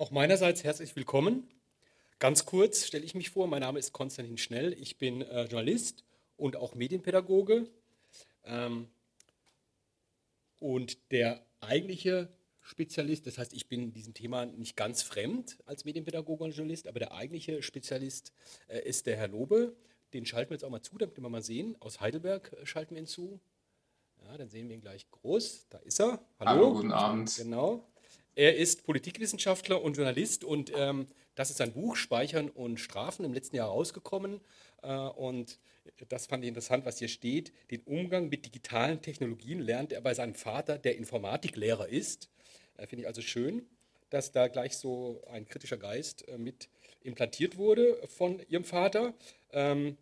Auch meinerseits herzlich willkommen. Ganz kurz stelle ich mich vor, mein Name ist Konstantin Schnell, ich bin äh, Journalist und auch Medienpädagoge. Ähm, und der eigentliche Spezialist, das heißt, ich bin diesem Thema nicht ganz fremd als Medienpädagoge und Journalist, aber der eigentliche Spezialist äh, ist der Herr Lobe. Den schalten wir jetzt auch mal zu, damit wir mal sehen. Aus Heidelberg äh, schalten wir ihn zu. Ja, dann sehen wir ihn gleich groß. Da ist er. Hallo. Hallo guten Abend. Genau. Er ist Politikwissenschaftler und Journalist und ähm, das ist sein Buch Speichern und Strafen im letzten Jahr rausgekommen. Äh, und das fand ich interessant, was hier steht. Den Umgang mit digitalen Technologien lernt er bei seinem Vater, der Informatiklehrer ist. Äh, Finde ich also schön, dass da gleich so ein kritischer Geist äh, mit implantiert wurde von ihrem Vater. Ähm,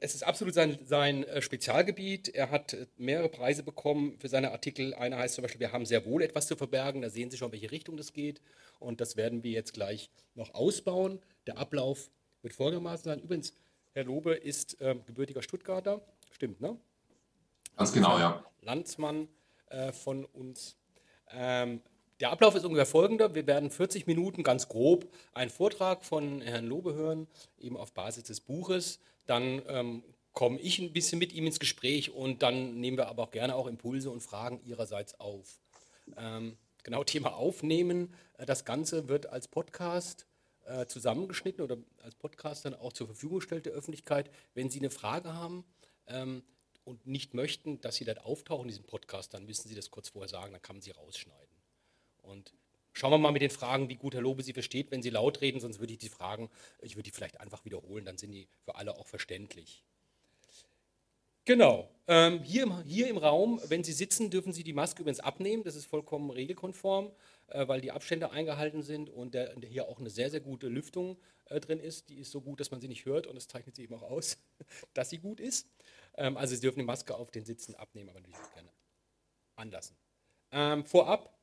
es ist absolut sein, sein äh, Spezialgebiet. Er hat äh, mehrere Preise bekommen für seine Artikel. Einer heißt zum Beispiel, wir haben sehr wohl etwas zu verbergen. Da sehen Sie schon, welche Richtung das geht. Und das werden wir jetzt gleich noch ausbauen. Der Ablauf wird folgendermaßen sein. Übrigens, Herr Lobe ist ähm, gebürtiger Stuttgarter. Stimmt, ne? Ganz genau, ja. Landsmann äh, von uns. Ähm, der Ablauf ist ungefähr folgender. Wir werden 40 Minuten ganz grob einen Vortrag von Herrn Lobe hören, eben auf Basis des Buches dann ähm, komme ich ein bisschen mit ihm ins Gespräch und dann nehmen wir aber auch gerne auch Impulse und Fragen ihrerseits auf. Ähm, genau, Thema Aufnehmen. Äh, das Ganze wird als Podcast äh, zusammengeschnitten oder als Podcast dann auch zur Verfügung gestellt der Öffentlichkeit. Wenn Sie eine Frage haben ähm, und nicht möchten, dass Sie dort auftauchen in diesem Podcast, dann müssen Sie das kurz vorher sagen, dann kann man Sie rausschneiden. Und Schauen wir mal mit den Fragen, wie gut Herr Lobe sie versteht, wenn Sie laut reden, sonst würde ich die Fragen, ich würde die vielleicht einfach wiederholen, dann sind die für alle auch verständlich. Genau, ähm, hier, im, hier im Raum, wenn Sie sitzen, dürfen Sie die Maske übrigens abnehmen, das ist vollkommen regelkonform, äh, weil die Abstände eingehalten sind und der, der hier auch eine sehr, sehr gute Lüftung äh, drin ist. Die ist so gut, dass man sie nicht hört und es zeichnet sie eben auch aus, dass sie gut ist. Ähm, also Sie dürfen die Maske auf den Sitzen abnehmen, aber natürlich gerne anlassen. Ähm, vorab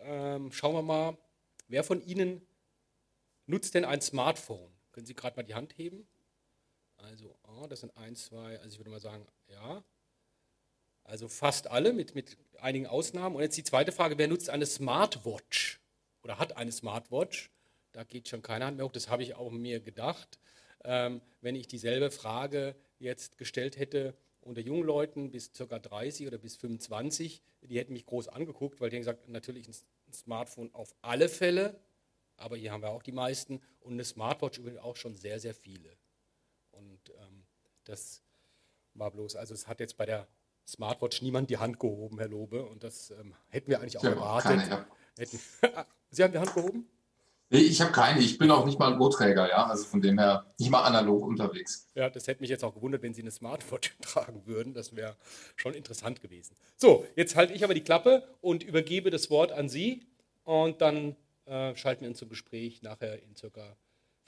ähm, schauen wir mal, wer von Ihnen nutzt denn ein Smartphone? Können Sie gerade mal die Hand heben? Also, oh, das sind ein, zwei, also ich würde mal sagen, ja. Also fast alle mit, mit einigen Ausnahmen. Und jetzt die zweite Frage, wer nutzt eine Smartwatch oder hat eine Smartwatch? Da geht schon keine Hand mehr hoch, das habe ich auch mir gedacht. Ähm, wenn ich dieselbe Frage jetzt gestellt hätte, unter jungen Leuten bis ca. 30 oder bis 25, die hätten mich groß angeguckt, weil die haben gesagt, natürlich ein Smartphone auf alle Fälle, aber hier haben wir auch die meisten und eine Smartwatch übrigens auch schon sehr, sehr viele. Und ähm, das war bloß, also es hat jetzt bei der Smartwatch niemand die Hand gehoben, Herr Lobe, und das ähm, hätten wir eigentlich auch ja, erwartet. Keine, ja. hätten, Sie haben die Hand gehoben? Nee, ich habe keine. Ich bin auch nicht mal ein Uhrträger, ja. Also von dem her nicht mal analog unterwegs. Ja, das hätte mich jetzt auch gewundert, wenn Sie eine Smartwatch tragen würden. Das wäre schon interessant gewesen. So, jetzt halte ich aber die Klappe und übergebe das Wort an Sie. Und dann äh, schalten wir uns zum Gespräch nachher in circa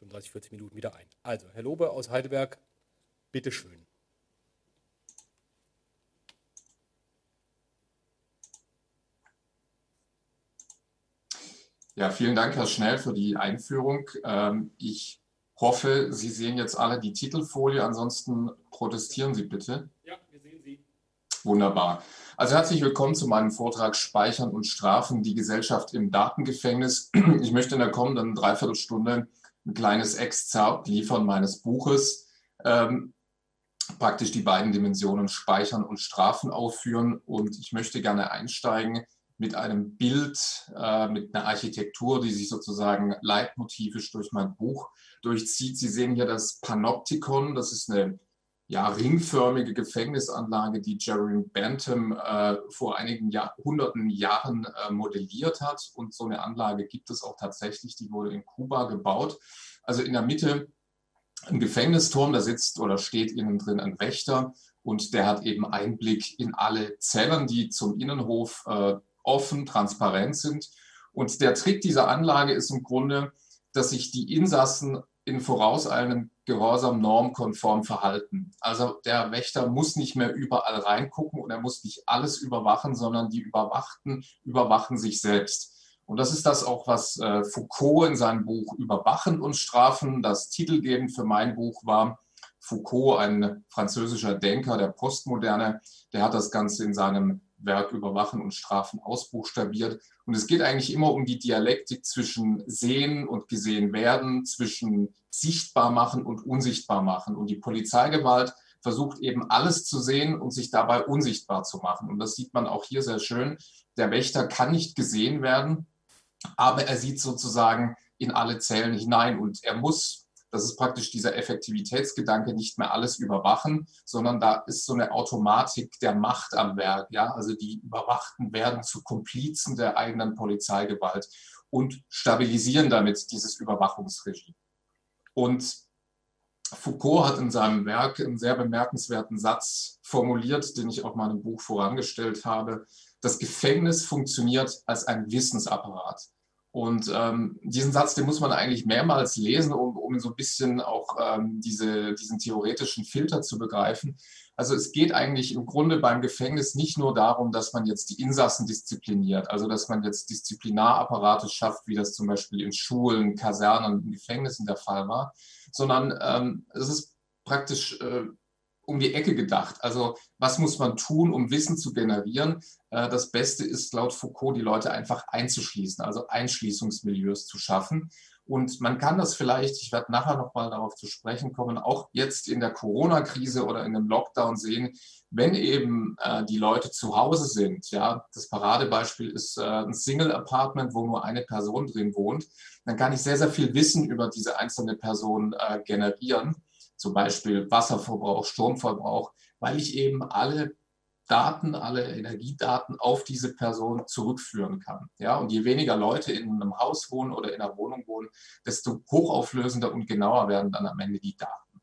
35, 40 Minuten wieder ein. Also, Herr Lobe aus Heidelberg, bitteschön. Ja, vielen Dank, Herr Schnell, für die Einführung. Ähm, ich hoffe, Sie sehen jetzt alle die Titelfolie. Ansonsten protestieren Sie bitte. Ja, wir sehen Sie. Wunderbar. Also herzlich willkommen zu meinem Vortrag Speichern und Strafen, die Gesellschaft im Datengefängnis. Ich möchte in der kommenden Dreiviertelstunde ein kleines Exzerpt liefern meines Buches, ähm, praktisch die beiden Dimensionen Speichern und Strafen aufführen. Und ich möchte gerne einsteigen mit einem Bild, äh, mit einer Architektur, die sich sozusagen leitmotivisch durch mein Buch durchzieht. Sie sehen hier das Panoptikon, das ist eine ja, ringförmige Gefängnisanlage, die Jeremy Bentham äh, vor einigen Jahr, hunderten Jahren äh, modelliert hat. Und so eine Anlage gibt es auch tatsächlich, die wurde in Kuba gebaut. Also in der Mitte ein Gefängnisturm, da sitzt oder steht innen drin ein Wächter und der hat eben Einblick in alle Zellen, die zum Innenhof äh, offen, transparent sind. Und der Trick dieser Anlage ist im Grunde, dass sich die Insassen in vorauseilendem Gehorsam normkonform verhalten. Also der Wächter muss nicht mehr überall reingucken und er muss nicht alles überwachen, sondern die Überwachten überwachen sich selbst. Und das ist das auch, was äh, Foucault in seinem Buch Überwachen und Strafen, das titelgebend für mein Buch war. Foucault, ein französischer Denker der Postmoderne, der hat das Ganze in seinem Werk Überwachen und Strafen ausbuchstabiert. Und es geht eigentlich immer um die Dialektik zwischen Sehen und Gesehen werden, zwischen sichtbar machen und unsichtbar machen. Und die Polizeigewalt versucht eben alles zu sehen und sich dabei unsichtbar zu machen. Und das sieht man auch hier sehr schön. Der Wächter kann nicht gesehen werden, aber er sieht sozusagen in alle Zellen hinein und er muss das ist praktisch dieser Effektivitätsgedanke, nicht mehr alles überwachen, sondern da ist so eine Automatik der Macht am Werk. Ja? Also die Überwachten werden zu Komplizen der eigenen Polizeigewalt und stabilisieren damit dieses Überwachungsregime. Und Foucault hat in seinem Werk einen sehr bemerkenswerten Satz formuliert, den ich auch mal im Buch vorangestellt habe. Das Gefängnis funktioniert als ein Wissensapparat. Und ähm, diesen Satz, den muss man eigentlich mehrmals lesen, um, um so ein bisschen auch ähm, diese, diesen theoretischen Filter zu begreifen. Also es geht eigentlich im Grunde beim Gefängnis nicht nur darum, dass man jetzt die Insassen diszipliniert, also dass man jetzt Disziplinarapparate schafft, wie das zum Beispiel in Schulen, Kasernen und Gefängnissen der Fall war, sondern ähm, es ist praktisch äh, um die Ecke gedacht. Also was muss man tun, um Wissen zu generieren? Äh, das Beste ist laut Foucault, die Leute einfach einzuschließen, also Einschließungsmilieus zu schaffen. Und man kann das vielleicht, ich werde nachher nochmal darauf zu sprechen kommen, auch jetzt in der Corona-Krise oder in einem Lockdown sehen, wenn eben äh, die Leute zu Hause sind. Ja, das Paradebeispiel ist äh, ein Single-Apartment, wo nur eine Person drin wohnt. Dann kann ich sehr, sehr viel Wissen über diese einzelne Person äh, generieren zum Beispiel Wasserverbrauch, Stromverbrauch, weil ich eben alle Daten, alle Energiedaten auf diese Person zurückführen kann. Ja, und je weniger Leute in einem Haus wohnen oder in einer Wohnung wohnen, desto hochauflösender und genauer werden dann am Ende die Daten.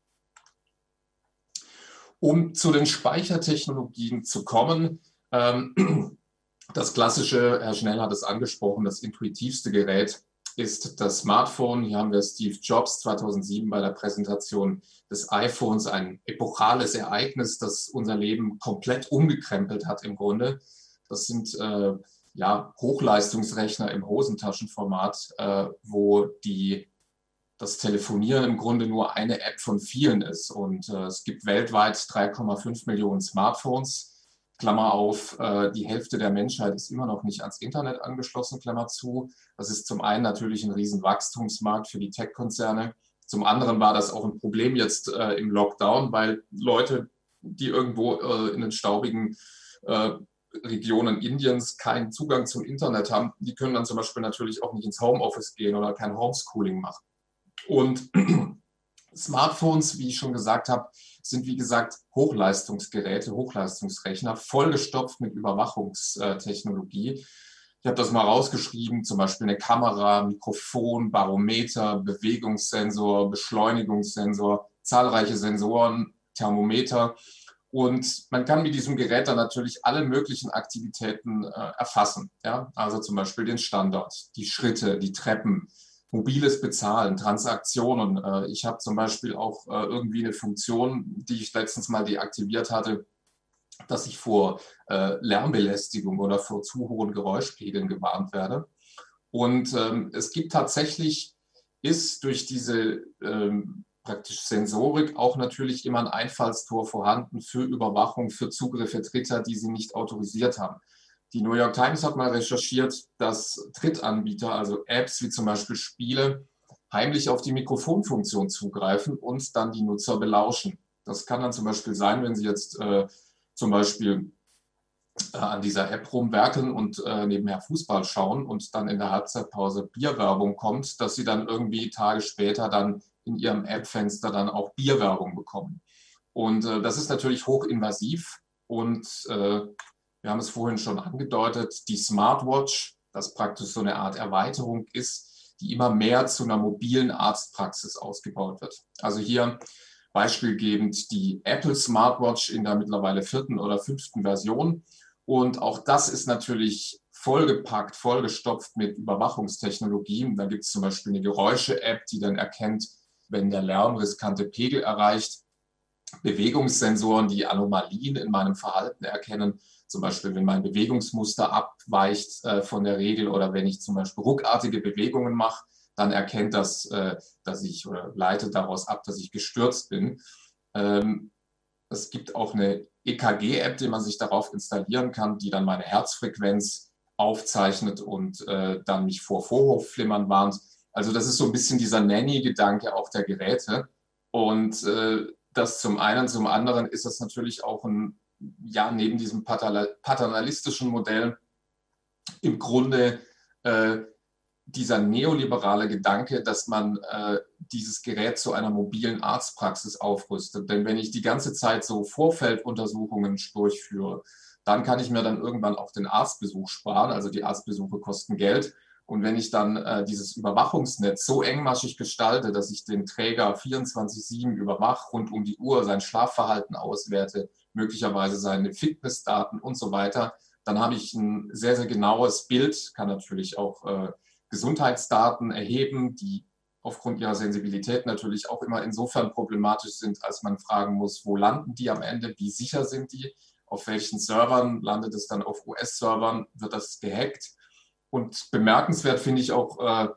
Um zu den Speichertechnologien zu kommen, ähm, das klassische, Herr Schnell hat es angesprochen, das intuitivste Gerät ist das Smartphone. Hier haben wir Steve Jobs 2007 bei der Präsentation des iPhones, ein epochales Ereignis, das unser Leben komplett umgekrempelt hat im Grunde. Das sind äh, ja, Hochleistungsrechner im Hosentaschenformat, äh, wo die, das Telefonieren im Grunde nur eine App von vielen ist. Und äh, es gibt weltweit 3,5 Millionen Smartphones. Klammer auf, äh, die Hälfte der Menschheit ist immer noch nicht ans Internet angeschlossen, Klammer zu. Das ist zum einen natürlich ein Riesenwachstumsmarkt für die Tech-Konzerne. Zum anderen war das auch ein Problem jetzt äh, im Lockdown, weil Leute, die irgendwo äh, in den staubigen äh, Regionen Indiens keinen Zugang zum Internet haben, die können dann zum Beispiel natürlich auch nicht ins Homeoffice gehen oder kein Homeschooling machen. Und Smartphones, wie ich schon gesagt habe, sind wie gesagt Hochleistungsgeräte, Hochleistungsrechner, vollgestopft mit Überwachungstechnologie. Ich habe das mal rausgeschrieben, zum Beispiel eine Kamera, Mikrofon, Barometer, Bewegungssensor, Beschleunigungssensor, zahlreiche Sensoren, Thermometer. Und man kann mit diesem Gerät dann natürlich alle möglichen Aktivitäten äh, erfassen. Ja? Also zum Beispiel den Standort, die Schritte, die Treppen, mobiles Bezahlen, Transaktionen. Äh, ich habe zum Beispiel auch äh, irgendwie eine Funktion, die ich letztens mal deaktiviert hatte, dass ich vor äh, Lärmbelästigung oder vor zu hohen Geräuschpegeln gewarnt werde. Und ähm, es gibt tatsächlich, ist durch diese ähm, praktisch Sensorik auch natürlich immer ein Einfallstor vorhanden für Überwachung, für Zugriffe Dritter, die sie nicht autorisiert haben. Die New York Times hat mal recherchiert, dass Drittanbieter, also Apps wie zum Beispiel Spiele, heimlich auf die Mikrofonfunktion zugreifen und dann die Nutzer belauschen. Das kann dann zum Beispiel sein, wenn Sie jetzt äh, zum Beispiel äh, an dieser App rumwerkeln und äh, nebenher Fußball schauen und dann in der Halbzeitpause Bierwerbung kommt, dass Sie dann irgendwie Tage später dann in Ihrem App-Fenster dann auch Bierwerbung bekommen. Und äh, das ist natürlich hochinvasiv und äh, wir haben es vorhin schon angedeutet, die Smartwatch, das praktisch so eine Art Erweiterung ist, die immer mehr zu einer mobilen Arztpraxis ausgebaut wird. Also hier beispielgebend die Apple Smartwatch in der mittlerweile vierten oder fünften Version. Und auch das ist natürlich vollgepackt, vollgestopft mit Überwachungstechnologien. Da gibt es zum Beispiel eine Geräusche-App, die dann erkennt, wenn der Lärm riskante Pegel erreicht. Bewegungssensoren, die Anomalien in meinem Verhalten erkennen zum Beispiel, wenn mein Bewegungsmuster abweicht äh, von der Regel oder wenn ich zum Beispiel ruckartige Bewegungen mache, dann erkennt das, äh, dass ich oder leitet daraus ab, dass ich gestürzt bin. Ähm, es gibt auch eine EKG-App, die man sich darauf installieren kann, die dann meine Herzfrequenz aufzeichnet und äh, dann mich vor Vorhofflimmern warnt. Also das ist so ein bisschen dieser Nanny-Gedanke auch der Geräte. Und äh, das zum einen, zum anderen ist das natürlich auch ein, ja, neben diesem paternalistischen Modell im Grunde äh, dieser neoliberale Gedanke, dass man äh, dieses Gerät zu einer mobilen Arztpraxis aufrüstet. Denn wenn ich die ganze Zeit so Vorfelduntersuchungen durchführe, dann kann ich mir dann irgendwann auch den Arztbesuch sparen. Also die Arztbesuche kosten Geld. Und wenn ich dann äh, dieses Überwachungsnetz so engmaschig gestalte, dass ich den Träger 24-7 überwache, rund um die Uhr sein Schlafverhalten auswerte, möglicherweise seine Fitnessdaten und so weiter, dann habe ich ein sehr, sehr genaues Bild, kann natürlich auch äh, Gesundheitsdaten erheben, die aufgrund ihrer Sensibilität natürlich auch immer insofern problematisch sind, als man fragen muss, wo landen die am Ende, wie sicher sind die, auf welchen Servern landet es dann auf US-Servern, wird das gehackt. Und bemerkenswert finde ich auch äh,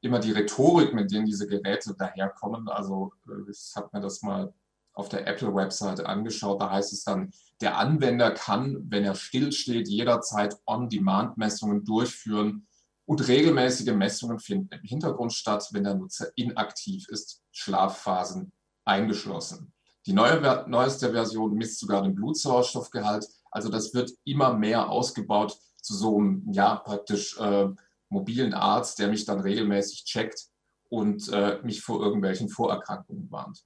immer die Rhetorik, mit denen diese Geräte daherkommen. Also äh, ich habe mir das mal auf der Apple-Webseite angeschaut. Da heißt es dann, der Anwender kann, wenn er stillsteht, jederzeit On-Demand-Messungen durchführen und regelmäßige Messungen finden im Hintergrund statt, wenn der Nutzer inaktiv ist, Schlafphasen eingeschlossen. Die neue, neueste Version misst sogar den Blutsauerstoffgehalt. Also das wird immer mehr ausgebaut zu so einem, ja, praktisch äh, mobilen Arzt, der mich dann regelmäßig checkt und äh, mich vor irgendwelchen Vorerkrankungen warnt.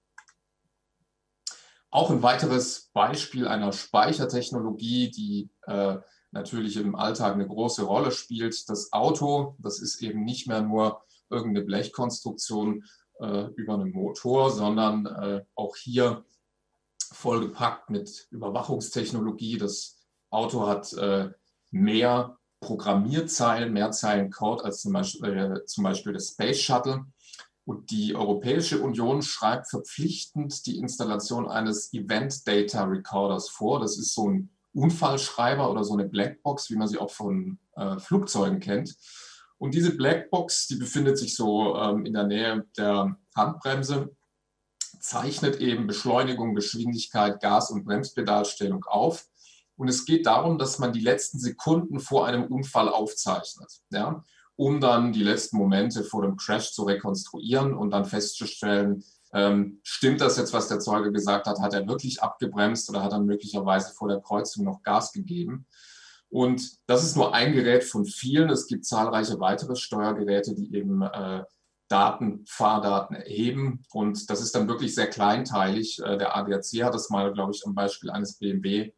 Auch ein weiteres Beispiel einer Speichertechnologie, die äh, natürlich im Alltag eine große Rolle spielt. Das Auto, das ist eben nicht mehr nur irgendeine Blechkonstruktion äh, über einen Motor, sondern äh, auch hier vollgepackt mit Überwachungstechnologie. Das Auto hat äh, mehr Programmierzeilen, mehr Zeilen Code als zum Beispiel, äh, zum Beispiel das Space Shuttle. Und die Europäische Union schreibt verpflichtend die Installation eines Event Data Recorders vor. Das ist so ein Unfallschreiber oder so eine Blackbox, wie man sie auch von äh, Flugzeugen kennt. Und diese Blackbox, die befindet sich so ähm, in der Nähe der Handbremse, zeichnet eben Beschleunigung, Geschwindigkeit, Gas- und Bremspedalstellung auf. Und es geht darum, dass man die letzten Sekunden vor einem Unfall aufzeichnet, ja, um dann die letzten Momente vor dem Crash zu rekonstruieren und dann festzustellen, ähm, stimmt das jetzt, was der Zeuge gesagt hat? Hat er wirklich abgebremst oder hat er möglicherweise vor der Kreuzung noch Gas gegeben? Und das ist nur ein Gerät von vielen. Es gibt zahlreiche weitere Steuergeräte, die eben äh, Daten, Fahrdaten erheben. Und das ist dann wirklich sehr kleinteilig. Äh, der ADAC hat das mal, glaube ich, am Beispiel eines BMW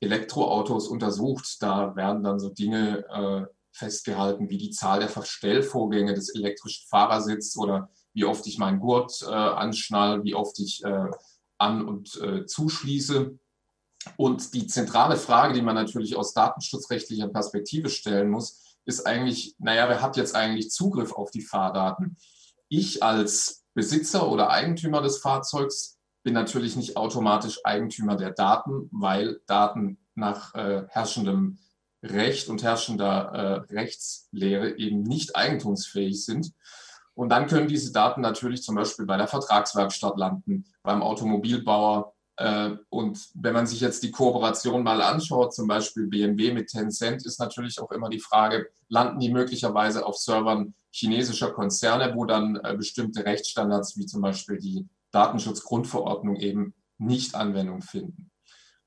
Elektroautos untersucht. Da werden dann so Dinge äh, festgehalten wie die Zahl der Verstellvorgänge des elektrischen Fahrersitzes oder wie oft ich meinen Gurt äh, anschnall, wie oft ich äh, an- und äh, zuschließe. Und die zentrale Frage, die man natürlich aus datenschutzrechtlicher Perspektive stellen muss, ist eigentlich, naja, wer hat jetzt eigentlich Zugriff auf die Fahrdaten? Ich als Besitzer oder Eigentümer des Fahrzeugs bin natürlich nicht automatisch Eigentümer der Daten, weil Daten nach äh, herrschendem Recht und herrschender äh, Rechtslehre eben nicht eigentumsfähig sind. Und dann können diese Daten natürlich zum Beispiel bei der Vertragswerkstatt landen, beim Automobilbauer. Äh, und wenn man sich jetzt die Kooperation mal anschaut, zum Beispiel BMW mit Tencent, ist natürlich auch immer die Frage, landen die möglicherweise auf Servern chinesischer Konzerne, wo dann äh, bestimmte Rechtsstandards wie zum Beispiel die Datenschutzgrundverordnung eben nicht Anwendung finden.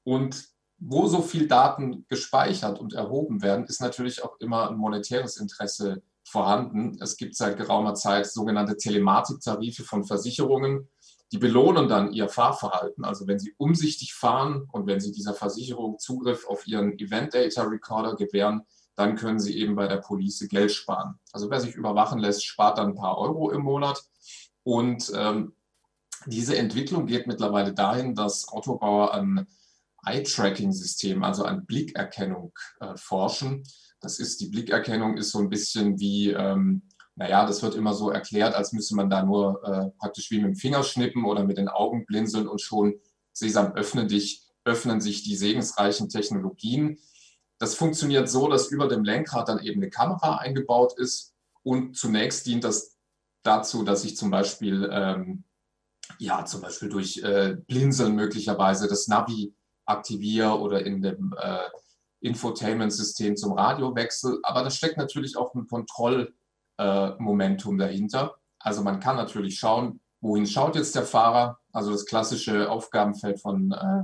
Und wo so viel Daten gespeichert und erhoben werden, ist natürlich auch immer ein monetäres Interesse vorhanden. Es gibt seit geraumer Zeit sogenannte Telematiktarife von Versicherungen. Die belohnen dann ihr Fahrverhalten. Also wenn sie umsichtig fahren und wenn sie dieser Versicherung Zugriff auf ihren Event Data Recorder gewähren, dann können sie eben bei der Police Geld sparen. Also wer sich überwachen lässt, spart dann ein paar Euro im Monat. Und ähm, diese Entwicklung geht mittlerweile dahin, dass Autobauer an Eye-Tracking-System, also an Blickerkennung äh, forschen. Das ist, die Blickerkennung ist so ein bisschen wie, ähm, naja, das wird immer so erklärt, als müsste man da nur äh, praktisch wie mit dem Finger schnippen oder mit den Augen blinzeln und schon Sesam öffne dich, öffnen sich die segensreichen Technologien. Das funktioniert so, dass über dem Lenkrad dann eben eine Kamera eingebaut ist und zunächst dient das dazu, dass ich zum Beispiel, ähm, ja, zum Beispiel durch äh, Blinzeln möglicherweise das Navi aktiviere oder in dem äh, Infotainment-System zum Radiowechsel. Aber da steckt natürlich auch ein Kontrollmomentum äh, dahinter. Also man kann natürlich schauen, wohin schaut jetzt der Fahrer, also das klassische Aufgabenfeld von, äh,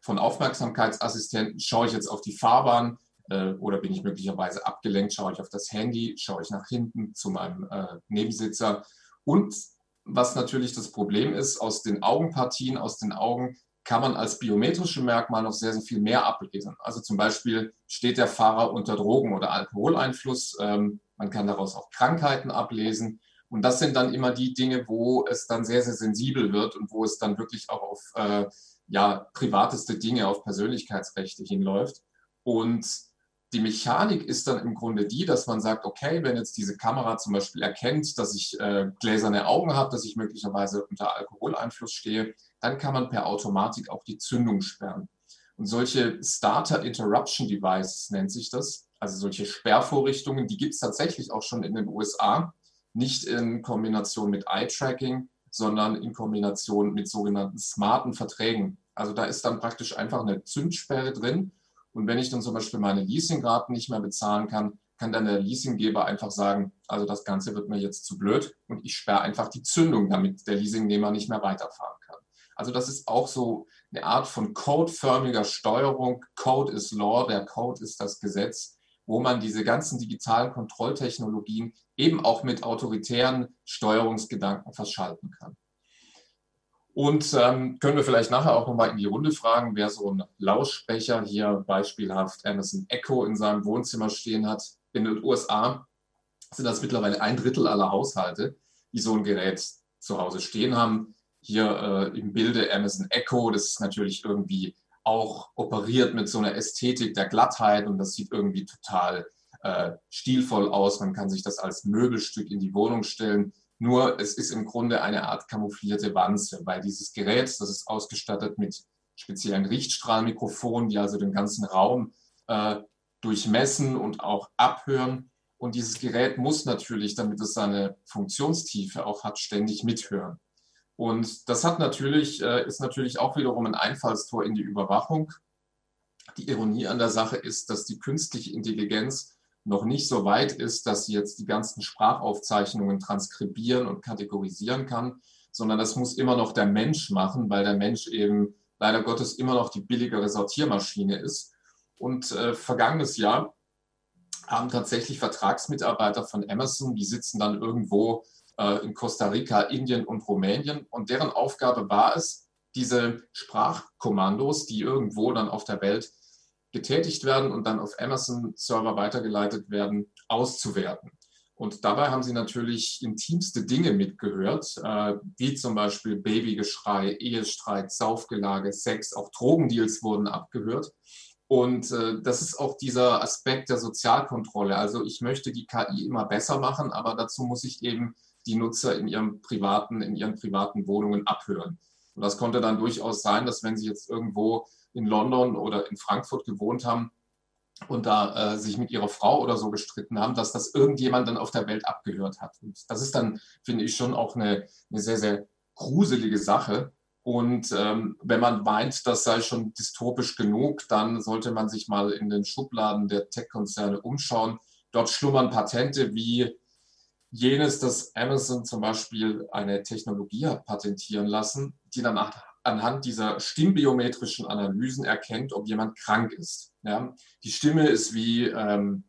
von Aufmerksamkeitsassistenten, schaue ich jetzt auf die Fahrbahn äh, oder bin ich möglicherweise abgelenkt, schaue ich auf das Handy, schaue ich nach hinten zu meinem äh, Nebensitzer. Und was natürlich das Problem ist, aus den Augenpartien, aus den Augen kann man als biometrische Merkmal noch sehr, sehr viel mehr ablesen. Also zum Beispiel steht der Fahrer unter Drogen- oder Alkoholeinfluss. Ähm, man kann daraus auch Krankheiten ablesen. Und das sind dann immer die Dinge, wo es dann sehr, sehr sensibel wird und wo es dann wirklich auch auf äh, ja, privateste Dinge, auf Persönlichkeitsrechte hinläuft. Und die Mechanik ist dann im Grunde die, dass man sagt, okay, wenn jetzt diese Kamera zum Beispiel erkennt, dass ich äh, gläserne Augen habe, dass ich möglicherweise unter Alkoholeinfluss stehe, dann kann man per Automatik auch die Zündung sperren. Und solche Starter Interruption Devices nennt sich das, also solche Sperrvorrichtungen, die gibt es tatsächlich auch schon in den USA, nicht in Kombination mit Eye-Tracking, sondern in Kombination mit sogenannten smarten Verträgen. Also da ist dann praktisch einfach eine Zündsperre drin und wenn ich dann zum Beispiel meine Leasingraten nicht mehr bezahlen kann, kann dann der Leasinggeber einfach sagen, also das Ganze wird mir jetzt zu blöd und ich sperre einfach die Zündung, damit der Leasingnehmer nicht mehr weiterfahren kann. Also das ist auch so eine Art von codeförmiger Steuerung. Code is Law, der Code ist das Gesetz, wo man diese ganzen digitalen Kontrolltechnologien eben auch mit autoritären Steuerungsgedanken verschalten kann. Und ähm, können wir vielleicht nachher auch nochmal in die Runde fragen, wer so einen Lauschbecher hier beispielhaft Amazon Echo in seinem Wohnzimmer stehen hat. In den USA sind das mittlerweile ein Drittel aller Haushalte, die so ein Gerät zu Hause stehen haben. Hier äh, im Bilde Amazon Echo, das ist natürlich irgendwie auch operiert mit so einer Ästhetik der Glattheit und das sieht irgendwie total äh, stilvoll aus. Man kann sich das als Möbelstück in die Wohnung stellen. Nur es ist im Grunde eine Art camouflierte Wanze, weil dieses Gerät, das ist ausgestattet mit speziellen Richtstrahlmikrofonen, die also den ganzen Raum äh, durchmessen und auch abhören. Und dieses Gerät muss natürlich, damit es seine Funktionstiefe auch hat, ständig mithören. Und das hat natürlich, äh, ist natürlich auch wiederum ein Einfallstor in die Überwachung. Die Ironie an der Sache ist, dass die künstliche Intelligenz noch nicht so weit ist, dass sie jetzt die ganzen Sprachaufzeichnungen transkribieren und kategorisieren kann, sondern das muss immer noch der Mensch machen, weil der Mensch eben leider Gottes immer noch die billigere Sortiermaschine ist. Und äh, vergangenes Jahr haben tatsächlich Vertragsmitarbeiter von Amazon, die sitzen dann irgendwo in Costa Rica, Indien und Rumänien und deren Aufgabe war es, diese Sprachkommandos, die irgendwo dann auf der Welt getätigt werden und dann auf Amazon-Server weitergeleitet werden, auszuwerten. Und dabei haben sie natürlich intimste Dinge mitgehört, äh, wie zum Beispiel Babygeschrei, Ehestreit, Saufgelage, Sex, auch Drogendeals wurden abgehört. Und äh, das ist auch dieser Aspekt der Sozialkontrolle. Also ich möchte die KI immer besser machen, aber dazu muss ich eben die Nutzer in ihrem privaten, in ihren privaten Wohnungen abhören. Und das konnte dann durchaus sein, dass wenn sie jetzt irgendwo in London oder in Frankfurt gewohnt haben und da äh, sich mit ihrer Frau oder so gestritten haben, dass das irgendjemand dann auf der Welt abgehört hat. Und das ist dann, finde ich, schon auch eine, eine sehr, sehr gruselige Sache. Und ähm, wenn man meint, das sei schon dystopisch genug, dann sollte man sich mal in den Schubladen der Tech-Konzerne umschauen. Dort schlummern Patente wie jenes, dass Amazon zum Beispiel eine Technologie hat patentieren lassen, die dann anhand dieser stimmbiometrischen Analysen erkennt, ob jemand krank ist. Ja? Die Stimme ist wie ähm,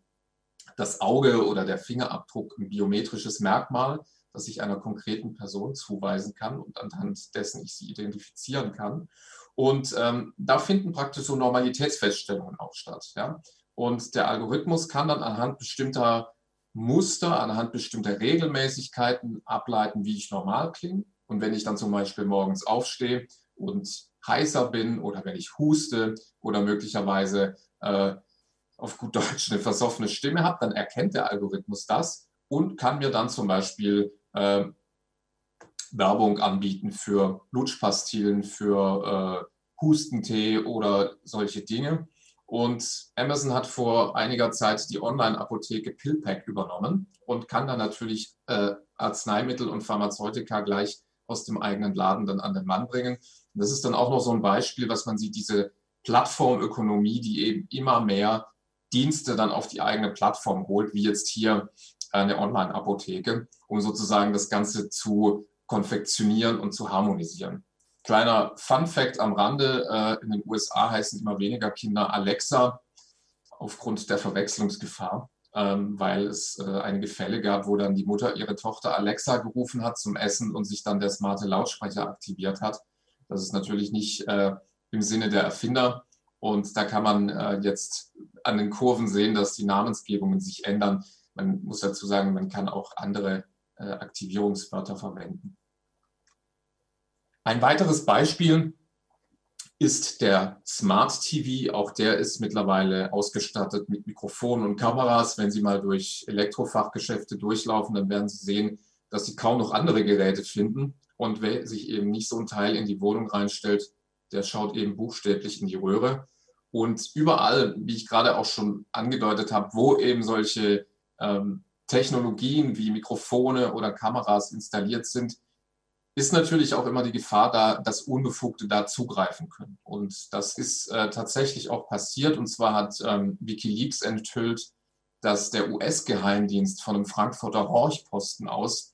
das Auge oder der Fingerabdruck ein biometrisches Merkmal, das ich einer konkreten Person zuweisen kann und anhand dessen ich sie identifizieren kann. Und ähm, da finden praktisch so Normalitätsfeststellungen auch statt. Ja? Und der Algorithmus kann dann anhand bestimmter Muster, anhand bestimmter Regelmäßigkeiten ableiten, wie ich normal klinge. Und wenn ich dann zum Beispiel morgens aufstehe und heißer bin oder wenn ich huste oder möglicherweise äh, auf gut Deutsch eine versoffene Stimme habe, dann erkennt der Algorithmus das und kann mir dann zum Beispiel äh, Werbung anbieten für Lutschpastillen, für äh, Hustentee oder solche Dinge. Und Amazon hat vor einiger Zeit die Online-Apotheke PillPack übernommen und kann dann natürlich äh, Arzneimittel und Pharmazeutika gleich aus dem eigenen Laden dann an den Mann bringen. Und das ist dann auch noch so ein Beispiel, was man sieht, diese Plattformökonomie, die eben immer mehr Dienste dann auf die eigene Plattform holt, wie jetzt hier eine Online-Apotheke, um sozusagen das Ganze zu konfektionieren und zu harmonisieren. Kleiner Fun Fact am Rande, äh, in den USA heißen immer weniger Kinder Alexa aufgrund der Verwechslungsgefahr, ähm, weil es äh, einige Fälle gab, wo dann die Mutter ihre Tochter Alexa gerufen hat zum Essen und sich dann der smarte Lautsprecher aktiviert hat. Das ist natürlich nicht äh, im Sinne der Erfinder. Und da kann man jetzt an den Kurven sehen, dass die Namensgebungen sich ändern. Man muss dazu sagen, man kann auch andere Aktivierungswörter verwenden. Ein weiteres Beispiel ist der Smart TV. Auch der ist mittlerweile ausgestattet mit Mikrofonen und Kameras. Wenn Sie mal durch Elektrofachgeschäfte durchlaufen, dann werden Sie sehen, dass Sie kaum noch andere Geräte finden. Und wer sich eben nicht so ein Teil in die Wohnung reinstellt, der schaut eben buchstäblich in die Röhre. Und überall, wie ich gerade auch schon angedeutet habe, wo eben solche ähm, Technologien wie Mikrofone oder Kameras installiert sind, ist natürlich auch immer die Gefahr da, dass Unbefugte da zugreifen können. Und das ist äh, tatsächlich auch passiert. Und zwar hat ähm, Wikileaks enthüllt, dass der US-Geheimdienst von einem Frankfurter Horchposten aus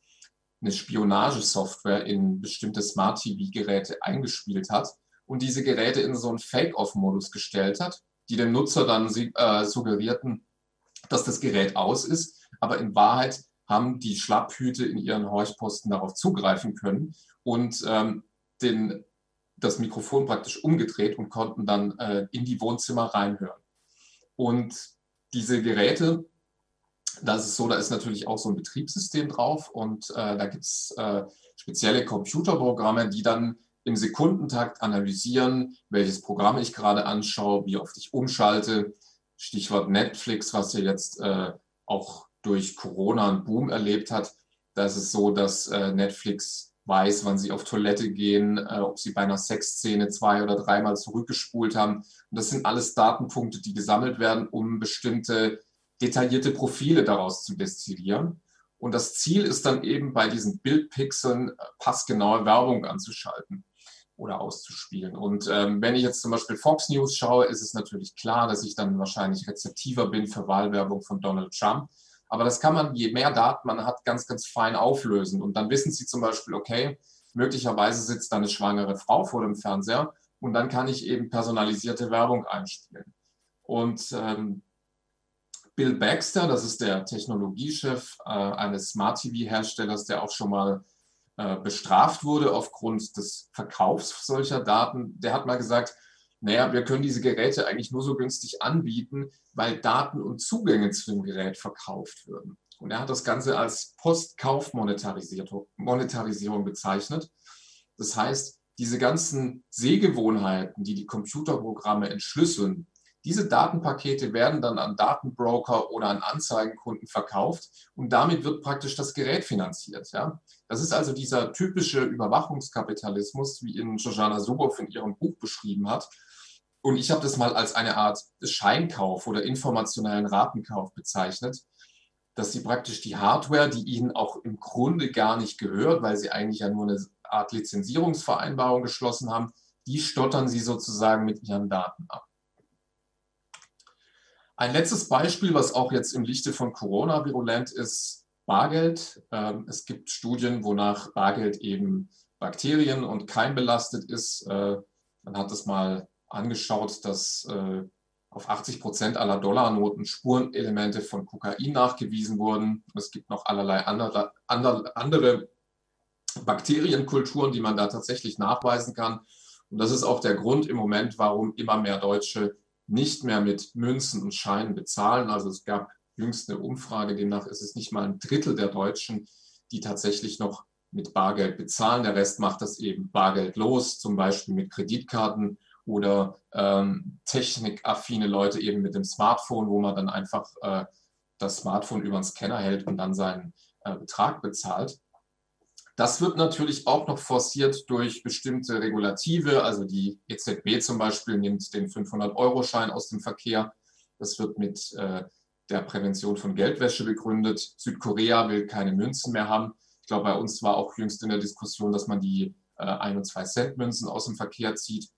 eine Spionagesoftware in bestimmte Smart-TV-Geräte eingespielt hat und diese Geräte in so einen Fake-Off-Modus gestellt hat, die dem Nutzer dann äh, suggerierten, dass das Gerät aus ist, aber in Wahrheit haben die Schlapphüte in ihren Horchposten darauf zugreifen können und ähm, den, das Mikrofon praktisch umgedreht und konnten dann äh, in die Wohnzimmer reinhören. Und diese Geräte, das ist so, da ist natürlich auch so ein Betriebssystem drauf und äh, da gibt es äh, spezielle Computerprogramme, die dann im Sekundentakt analysieren, welches Programm ich gerade anschaue, wie oft ich umschalte. Stichwort Netflix, was ja jetzt äh, auch durch Corona einen Boom erlebt hat. Da ist es so, dass äh, Netflix weiß, wann sie auf Toilette gehen, äh, ob sie bei einer Sexszene zwei oder dreimal zurückgespult haben. Und das sind alles Datenpunkte, die gesammelt werden, um bestimmte detaillierte Profile daraus zu destillieren. Und das Ziel ist dann eben bei diesen Bildpixeln äh, passgenaue Werbung anzuschalten oder auszuspielen. Und ähm, wenn ich jetzt zum Beispiel Fox News schaue, ist es natürlich klar, dass ich dann wahrscheinlich rezeptiver bin für Wahlwerbung von Donald Trump. Aber das kann man, je mehr Daten man hat, ganz, ganz fein auflösen. Und dann wissen Sie zum Beispiel, okay, möglicherweise sitzt da eine schwangere Frau vor dem Fernseher und dann kann ich eben personalisierte Werbung einspielen. Und ähm, Bill Baxter, das ist der Technologiechef äh, eines Smart TV-Herstellers, der auch schon mal äh, bestraft wurde aufgrund des Verkaufs solcher Daten, der hat mal gesagt, naja, wir können diese Geräte eigentlich nur so günstig anbieten, weil Daten und Zugänge zu dem Gerät verkauft würden. Und er hat das Ganze als Postkaufmonetarisierung bezeichnet. Das heißt, diese ganzen Sehgewohnheiten, die die Computerprogramme entschlüsseln, diese Datenpakete werden dann an Datenbroker oder an Anzeigenkunden verkauft und damit wird praktisch das Gerät finanziert. Ja? Das ist also dieser typische Überwachungskapitalismus, wie ihn Jojana Subow in ihrem Buch beschrieben hat. Und ich habe das mal als eine Art Scheinkauf oder informationellen Ratenkauf bezeichnet, dass sie praktisch die Hardware, die ihnen auch im Grunde gar nicht gehört, weil sie eigentlich ja nur eine Art Lizenzierungsvereinbarung geschlossen haben, die stottern sie sozusagen mit ihren Daten ab. Ein letztes Beispiel, was auch jetzt im Lichte von Corona virulent ist, Bargeld. Ähm, es gibt Studien, wonach Bargeld eben Bakterien und keimbelastet ist. Äh, man hat es mal angeschaut, dass äh, auf 80 Prozent aller Dollarnoten Spurenelemente von Kokain nachgewiesen wurden. Es gibt noch allerlei andere, andere Bakterienkulturen, die man da tatsächlich nachweisen kann. Und das ist auch der Grund im Moment, warum immer mehr Deutsche nicht mehr mit Münzen und Scheinen bezahlen. Also es gab jüngst eine Umfrage, demnach ist es nicht mal ein Drittel der Deutschen, die tatsächlich noch mit Bargeld bezahlen. Der Rest macht das eben bargeldlos, zum Beispiel mit Kreditkarten oder ähm, technikaffine Leute eben mit dem Smartphone, wo man dann einfach äh, das Smartphone über den Scanner hält und dann seinen äh, Betrag bezahlt. Das wird natürlich auch noch forciert durch bestimmte Regulative. Also die EZB zum Beispiel nimmt den 500-Euro-Schein aus dem Verkehr. Das wird mit äh, der Prävention von Geldwäsche begründet. Südkorea will keine Münzen mehr haben. Ich glaube, bei uns war auch jüngst in der Diskussion, dass man die äh, 1 und 2 Cent Münzen aus dem Verkehr zieht.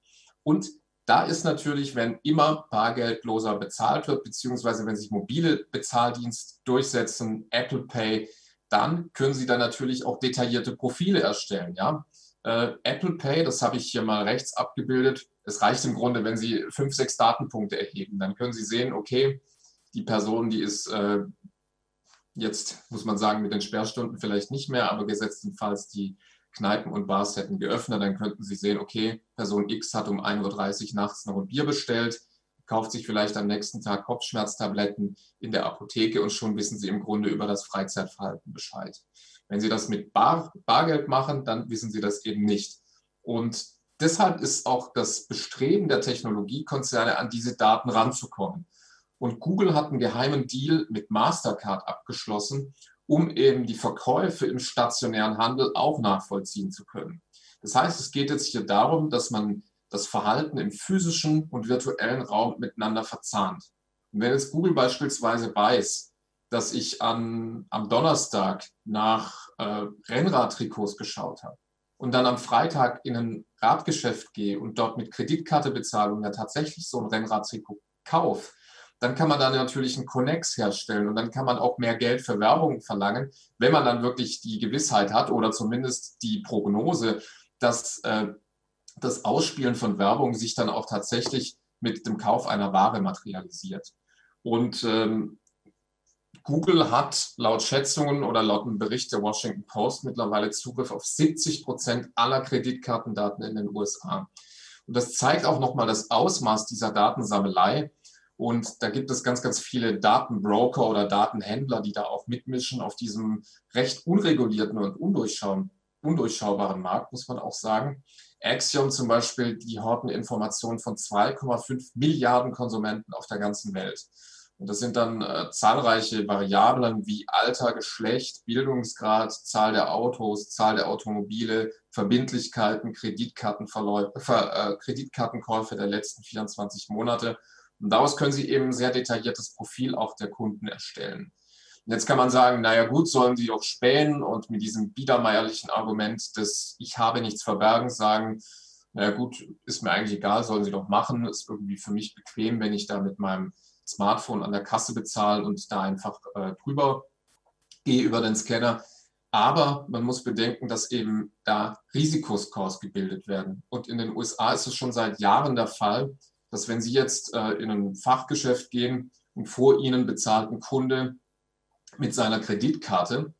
Und da ist natürlich, wenn immer bargeldloser bezahlt wird, beziehungsweise wenn sich mobile Bezahldienste durchsetzen, Apple Pay, dann können Sie da natürlich auch detaillierte Profile erstellen. Ja? Äh, Apple Pay, das habe ich hier mal rechts abgebildet. Es reicht im Grunde, wenn Sie fünf, sechs Datenpunkte erheben. Dann können Sie sehen, okay, die Person, die ist äh, jetzt, muss man sagen, mit den Sperrstunden vielleicht nicht mehr, aber gesetztenfalls die Kneipen und Bars hätten geöffnet, dann könnten Sie sehen, okay, Person X hat um 1.30 Uhr nachts noch ein Bier bestellt, kauft sich vielleicht am nächsten Tag Kopfschmerztabletten in der Apotheke und schon wissen Sie im Grunde über das Freizeitverhalten Bescheid. Wenn Sie das mit Bar, Bargeld machen, dann wissen Sie das eben nicht. Und deshalb ist auch das Bestreben der Technologiekonzerne, an diese Daten ranzukommen. Und Google hat einen geheimen Deal mit Mastercard abgeschlossen, um eben die Verkäufe im stationären Handel auch nachvollziehen zu können. Das heißt, es geht jetzt hier darum, dass man das Verhalten im physischen und virtuellen Raum miteinander verzahnt. Und wenn jetzt Google beispielsweise weiß, dass ich an, am Donnerstag nach äh, Rennradtrikots geschaut habe und dann am Freitag in ein Radgeschäft gehe und dort mit Kreditkarte bezahle und ja tatsächlich so ein Rennradtrikot kaufe, dann kann man dann natürlich einen Connex herstellen und dann kann man auch mehr Geld für Werbung verlangen, wenn man dann wirklich die Gewissheit hat oder zumindest die Prognose, dass äh, das Ausspielen von Werbung sich dann auch tatsächlich mit dem Kauf einer Ware materialisiert. Und ähm, Google hat laut Schätzungen oder laut einem Bericht der Washington Post mittlerweile Zugriff auf 70 Prozent aller Kreditkartendaten in den USA. Und das zeigt auch nochmal das Ausmaß dieser Datensammelei und da gibt es ganz, ganz viele Datenbroker oder Datenhändler, die da auch mitmischen auf diesem recht unregulierten und undurchschau undurchschaubaren Markt, muss man auch sagen. Axiom zum Beispiel, die horten Informationen von 2,5 Milliarden Konsumenten auf der ganzen Welt. Und das sind dann äh, zahlreiche Variablen wie Alter, Geschlecht, Bildungsgrad, Zahl der Autos, Zahl der Automobile, Verbindlichkeiten, Kreditkartenverläufe, äh, Kreditkartenkäufe der letzten 24 Monate und daraus können Sie eben ein sehr detailliertes Profil auch der Kunden erstellen. Und jetzt kann man sagen, naja gut, sollen Sie doch spähen und mit diesem biedermeierlichen Argument des Ich habe nichts verbergen sagen, naja gut, ist mir eigentlich egal, sollen Sie doch machen, ist irgendwie für mich bequem, wenn ich da mit meinem Smartphone an der Kasse bezahle und da einfach äh, drüber gehe über den Scanner. Aber man muss bedenken, dass eben da Risikoscores gebildet werden. Und in den USA ist es schon seit Jahren der Fall, dass wenn Sie jetzt äh, in ein Fachgeschäft gehen und vor Ihnen bezahlt ein Kunde mit seiner Kreditkarte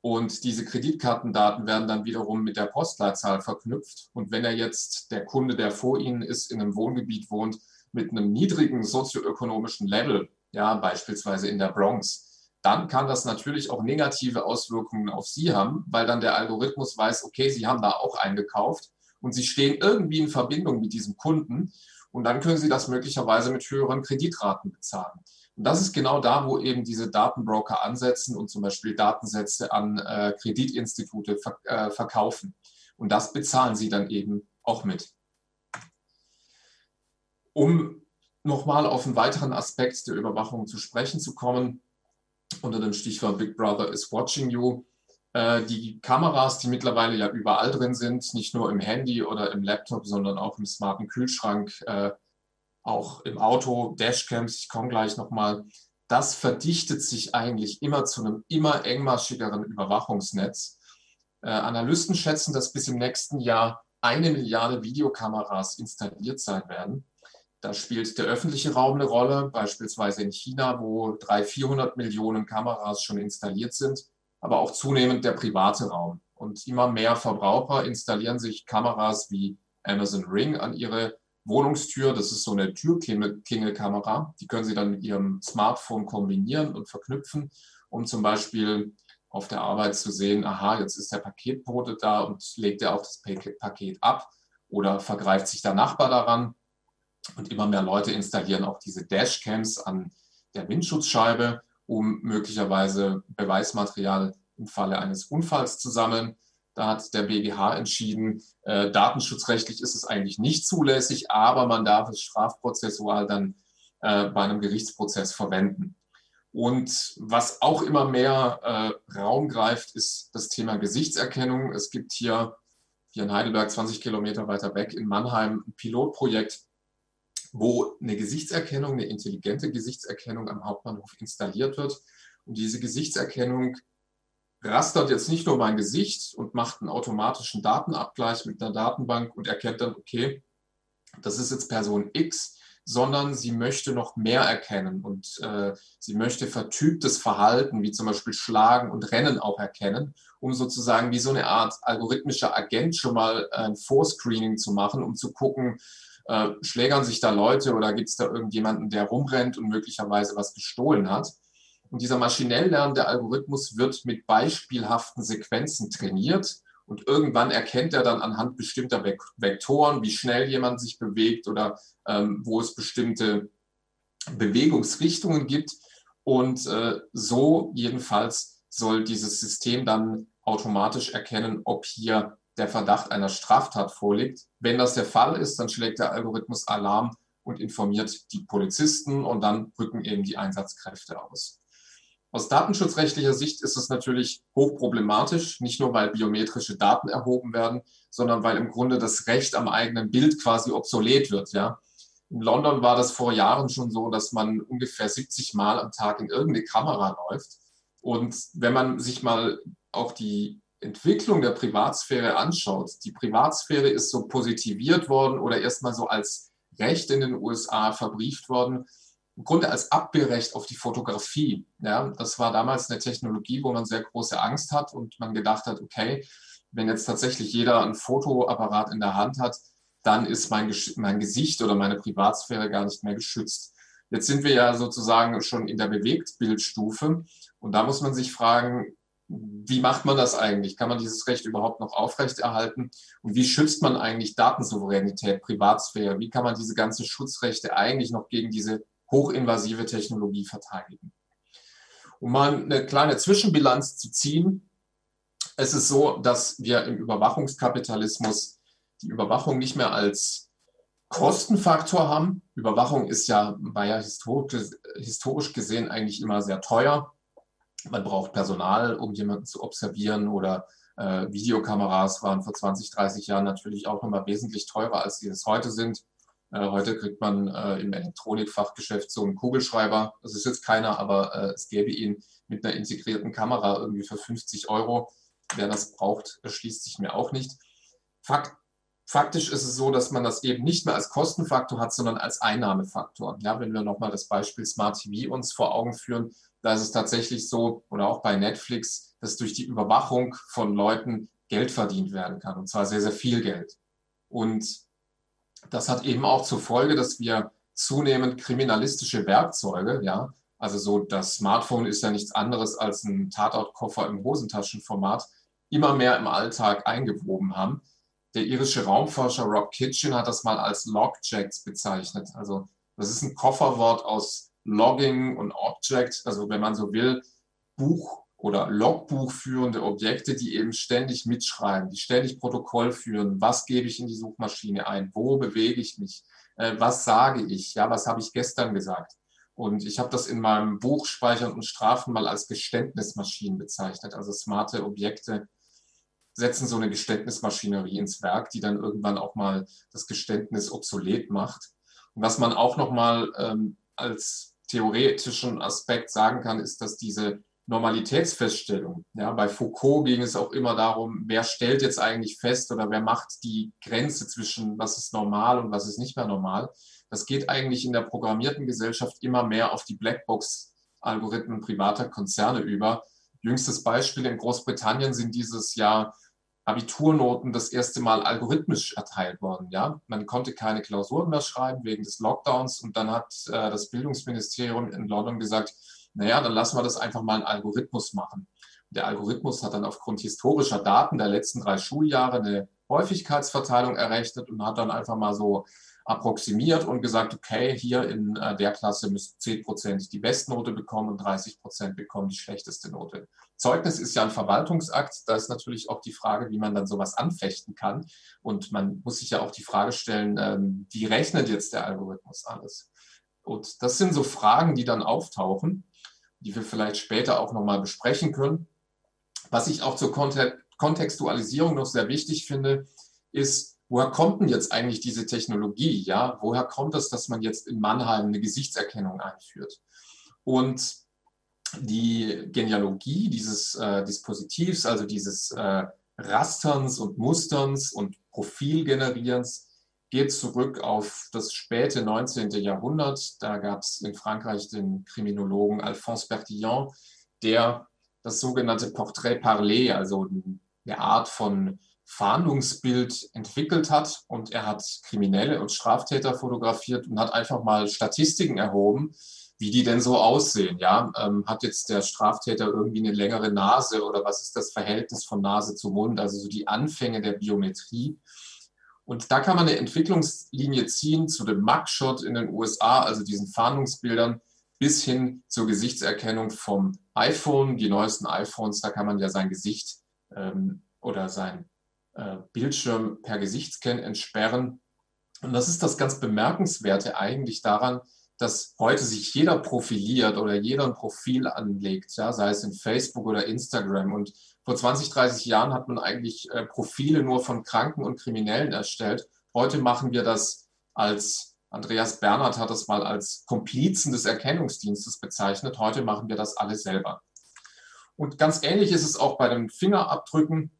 und diese Kreditkartendaten werden dann wiederum mit der Postleitzahl verknüpft. Und wenn er jetzt der Kunde, der vor Ihnen ist, in einem Wohngebiet wohnt, mit einem niedrigen sozioökonomischen Level, ja, beispielsweise in der Bronx, dann kann das natürlich auch negative Auswirkungen auf Sie haben, weil dann der Algorithmus weiß, okay, Sie haben da auch eingekauft und Sie stehen irgendwie in Verbindung mit diesem Kunden und dann können Sie das möglicherweise mit höheren Kreditraten bezahlen. Und das ist genau da, wo eben diese Datenbroker ansetzen und zum Beispiel Datensätze an äh, Kreditinstitute ver äh, verkaufen. Und das bezahlen sie dann eben auch mit. Um nochmal auf einen weiteren Aspekt der Überwachung zu sprechen zu kommen, unter dem Stichwort Big Brother is watching you, die Kameras, die mittlerweile ja überall drin sind, nicht nur im Handy oder im Laptop, sondern auch im smarten Kühlschrank, äh, auch im Auto, Dashcams, ich komme gleich nochmal, das verdichtet sich eigentlich immer zu einem immer engmaschigeren Überwachungsnetz. Äh, Analysten schätzen, dass bis im nächsten Jahr eine Milliarde Videokameras installiert sein werden. Da spielt der öffentliche Raum eine Rolle, beispielsweise in China, wo 300, 400 Millionen Kameras schon installiert sind aber auch zunehmend der private Raum. Und immer mehr Verbraucher installieren sich Kameras wie Amazon Ring an ihre Wohnungstür. Das ist so eine Türklingelkamera. Die können Sie dann mit Ihrem Smartphone kombinieren und verknüpfen, um zum Beispiel auf der Arbeit zu sehen, aha, jetzt ist der Paketbote da und legt er auch das Paket ab oder vergreift sich der Nachbar daran. Und immer mehr Leute installieren auch diese Dashcams an der Windschutzscheibe um möglicherweise Beweismaterial im Falle eines Unfalls zu sammeln. Da hat der BGH entschieden, äh, datenschutzrechtlich ist es eigentlich nicht zulässig, aber man darf es strafprozessual dann äh, bei einem Gerichtsprozess verwenden. Und was auch immer mehr äh, Raum greift, ist das Thema Gesichtserkennung. Es gibt hier, hier in Heidelberg, 20 Kilometer weiter weg, in Mannheim ein Pilotprojekt, wo eine Gesichtserkennung, eine intelligente Gesichtserkennung am Hauptbahnhof installiert wird. Und diese Gesichtserkennung rastert jetzt nicht nur mein Gesicht und macht einen automatischen Datenabgleich mit einer Datenbank und erkennt dann, okay, das ist jetzt Person X, sondern sie möchte noch mehr erkennen und äh, sie möchte vertyptes Verhalten, wie zum Beispiel Schlagen und Rennen auch erkennen, um sozusagen wie so eine Art algorithmischer Agent schon mal ein Vorscreening zu machen, um zu gucken, äh, schlägern sich da Leute oder gibt es da irgendjemanden, der rumrennt und möglicherweise was gestohlen hat. Und dieser maschinell lernende Algorithmus wird mit beispielhaften Sequenzen trainiert und irgendwann erkennt er dann anhand bestimmter Vektoren, wie schnell jemand sich bewegt oder ähm, wo es bestimmte Bewegungsrichtungen gibt. Und äh, so jedenfalls soll dieses System dann automatisch erkennen, ob hier der Verdacht einer Straftat vorliegt. Wenn das der Fall ist, dann schlägt der Algorithmus Alarm und informiert die Polizisten und dann rücken eben die Einsatzkräfte aus. Aus datenschutzrechtlicher Sicht ist es natürlich hochproblematisch, nicht nur weil biometrische Daten erhoben werden, sondern weil im Grunde das Recht am eigenen Bild quasi obsolet wird. Ja? In London war das vor Jahren schon so, dass man ungefähr 70 Mal am Tag in irgendeine Kamera läuft. Und wenn man sich mal auch die Entwicklung der Privatsphäre anschaut, die Privatsphäre ist so positiviert worden oder erstmal so als Recht in den USA verbrieft worden im Grunde als Abwehrrecht auf die Fotografie. Ja, das war damals eine Technologie, wo man sehr große Angst hat und man gedacht hat, okay, wenn jetzt tatsächlich jeder ein Fotoapparat in der Hand hat, dann ist mein, mein Gesicht oder meine Privatsphäre gar nicht mehr geschützt. Jetzt sind wir ja sozusagen schon in der Bewegtbildstufe und da muss man sich fragen, wie macht man das eigentlich? Kann man dieses Recht überhaupt noch aufrechterhalten? Und wie schützt man eigentlich Datensouveränität, Privatsphäre? Wie kann man diese ganzen Schutzrechte eigentlich noch gegen diese hochinvasive Technologie verteidigen. Um mal eine kleine Zwischenbilanz zu ziehen, es ist so, dass wir im Überwachungskapitalismus die Überwachung nicht mehr als Kostenfaktor haben. Überwachung ist ja, war ja historisch gesehen eigentlich immer sehr teuer. Man braucht Personal, um jemanden zu observieren oder äh, Videokameras waren vor 20, 30 Jahren natürlich auch nochmal wesentlich teurer, als sie es heute sind. Äh, heute kriegt man äh, im Elektronikfachgeschäft so einen Kugelschreiber. Das ist jetzt keiner, aber äh, es gäbe ihn mit einer integrierten Kamera irgendwie für 50 Euro. Wer das braucht, erschließt sich mir auch nicht. Fakt, faktisch ist es so, dass man das eben nicht mehr als Kostenfaktor hat, sondern als Einnahmefaktor. Ja, wenn wir nochmal das Beispiel Smart TV uns vor Augen führen, da ist es tatsächlich so, oder auch bei Netflix, dass durch die Überwachung von Leuten Geld verdient werden kann. Und zwar sehr, sehr viel Geld. Und das hat eben auch zur Folge, dass wir zunehmend kriminalistische Werkzeuge, ja, also so das Smartphone ist ja nichts anderes als ein Tatortkoffer im Hosentaschenformat, immer mehr im Alltag eingewoben haben. Der irische Raumforscher Rob Kitchen hat das mal als Logjacks bezeichnet. Also das ist ein Kofferwort aus Logging und Object, also wenn man so will, Buch oder Logbuch führende Objekte, die eben ständig mitschreiben, die ständig Protokoll führen. Was gebe ich in die Suchmaschine ein? Wo bewege ich mich? Äh, was sage ich? Ja, was habe ich gestern gesagt? Und ich habe das in meinem Buch Speichern und Strafen mal als Geständnismaschinen bezeichnet. Also smarte Objekte setzen so eine Geständnismaschinerie ins Werk, die dann irgendwann auch mal das Geständnis obsolet macht. Und was man auch noch mal ähm, als theoretischen Aspekt sagen kann, ist, dass diese Normalitätsfeststellung. Ja, bei Foucault ging es auch immer darum, wer stellt jetzt eigentlich fest oder wer macht die Grenze zwischen was ist normal und was ist nicht mehr normal. Das geht eigentlich in der programmierten Gesellschaft immer mehr auf die Blackbox-Algorithmen privater Konzerne über. Jüngstes Beispiel in Großbritannien sind dieses Jahr Abiturnoten das erste Mal algorithmisch erteilt worden. Ja, man konnte keine Klausuren mehr schreiben wegen des Lockdowns und dann hat äh, das Bildungsministerium in London gesagt, naja, dann lassen wir das einfach mal einen Algorithmus machen. Der Algorithmus hat dann aufgrund historischer Daten der letzten drei Schuljahre eine Häufigkeitsverteilung errechnet und hat dann einfach mal so approximiert und gesagt, okay, hier in äh, der Klasse müssen 10 Prozent die Bestnote bekommen und 30 Prozent bekommen die schlechteste Note. Zeugnis ist ja ein Verwaltungsakt. Da ist natürlich auch die Frage, wie man dann sowas anfechten kann. Und man muss sich ja auch die Frage stellen, ähm, wie rechnet jetzt der Algorithmus alles? Und das sind so Fragen, die dann auftauchen. die wir vielleicht später auch nochmal besprechen können. Was ich auch zur Kontextualisierung noch sehr wichtig finde, ist, woher kommt denn jetzt eigentlich diese Technologie? Ja, woher kommt es, dass man jetzt in Mannheim eine Gesichtserkennung einführt? Und die Genealogie dieses äh, Dispositivs, also dieses äh, Rasterns und Musterns und Profilgenerierens, geht zurück auf das späte 19. Jahrhundert. Da gab es in Frankreich den Kriminologen Alphonse Bertillon, der das sogenannte Portrait parlé, also eine Art von Fahndungsbild entwickelt hat. Und er hat Kriminelle und Straftäter fotografiert und hat einfach mal Statistiken erhoben, wie die denn so aussehen. Ja, ähm, hat jetzt der Straftäter irgendwie eine längere Nase oder was ist das Verhältnis von Nase zu Mund? Also so die Anfänge der Biometrie. Und da kann man eine Entwicklungslinie ziehen zu dem Mugshot in den USA, also diesen Fahndungsbildern, bis hin zur Gesichtserkennung vom iPhone. Die neuesten iPhones, da kann man ja sein Gesicht ähm, oder sein Bildschirm per Gesichtsscan entsperren. Und das ist das ganz Bemerkenswerte eigentlich daran, dass heute sich jeder profiliert oder jeder ein Profil anlegt, ja, sei es in Facebook oder Instagram. Und vor 20, 30 Jahren hat man eigentlich äh, Profile nur von Kranken und Kriminellen erstellt. Heute machen wir das als, Andreas Bernhard hat das mal als Komplizen des Erkennungsdienstes bezeichnet. Heute machen wir das alle selber. Und ganz ähnlich ist es auch bei den Fingerabdrücken.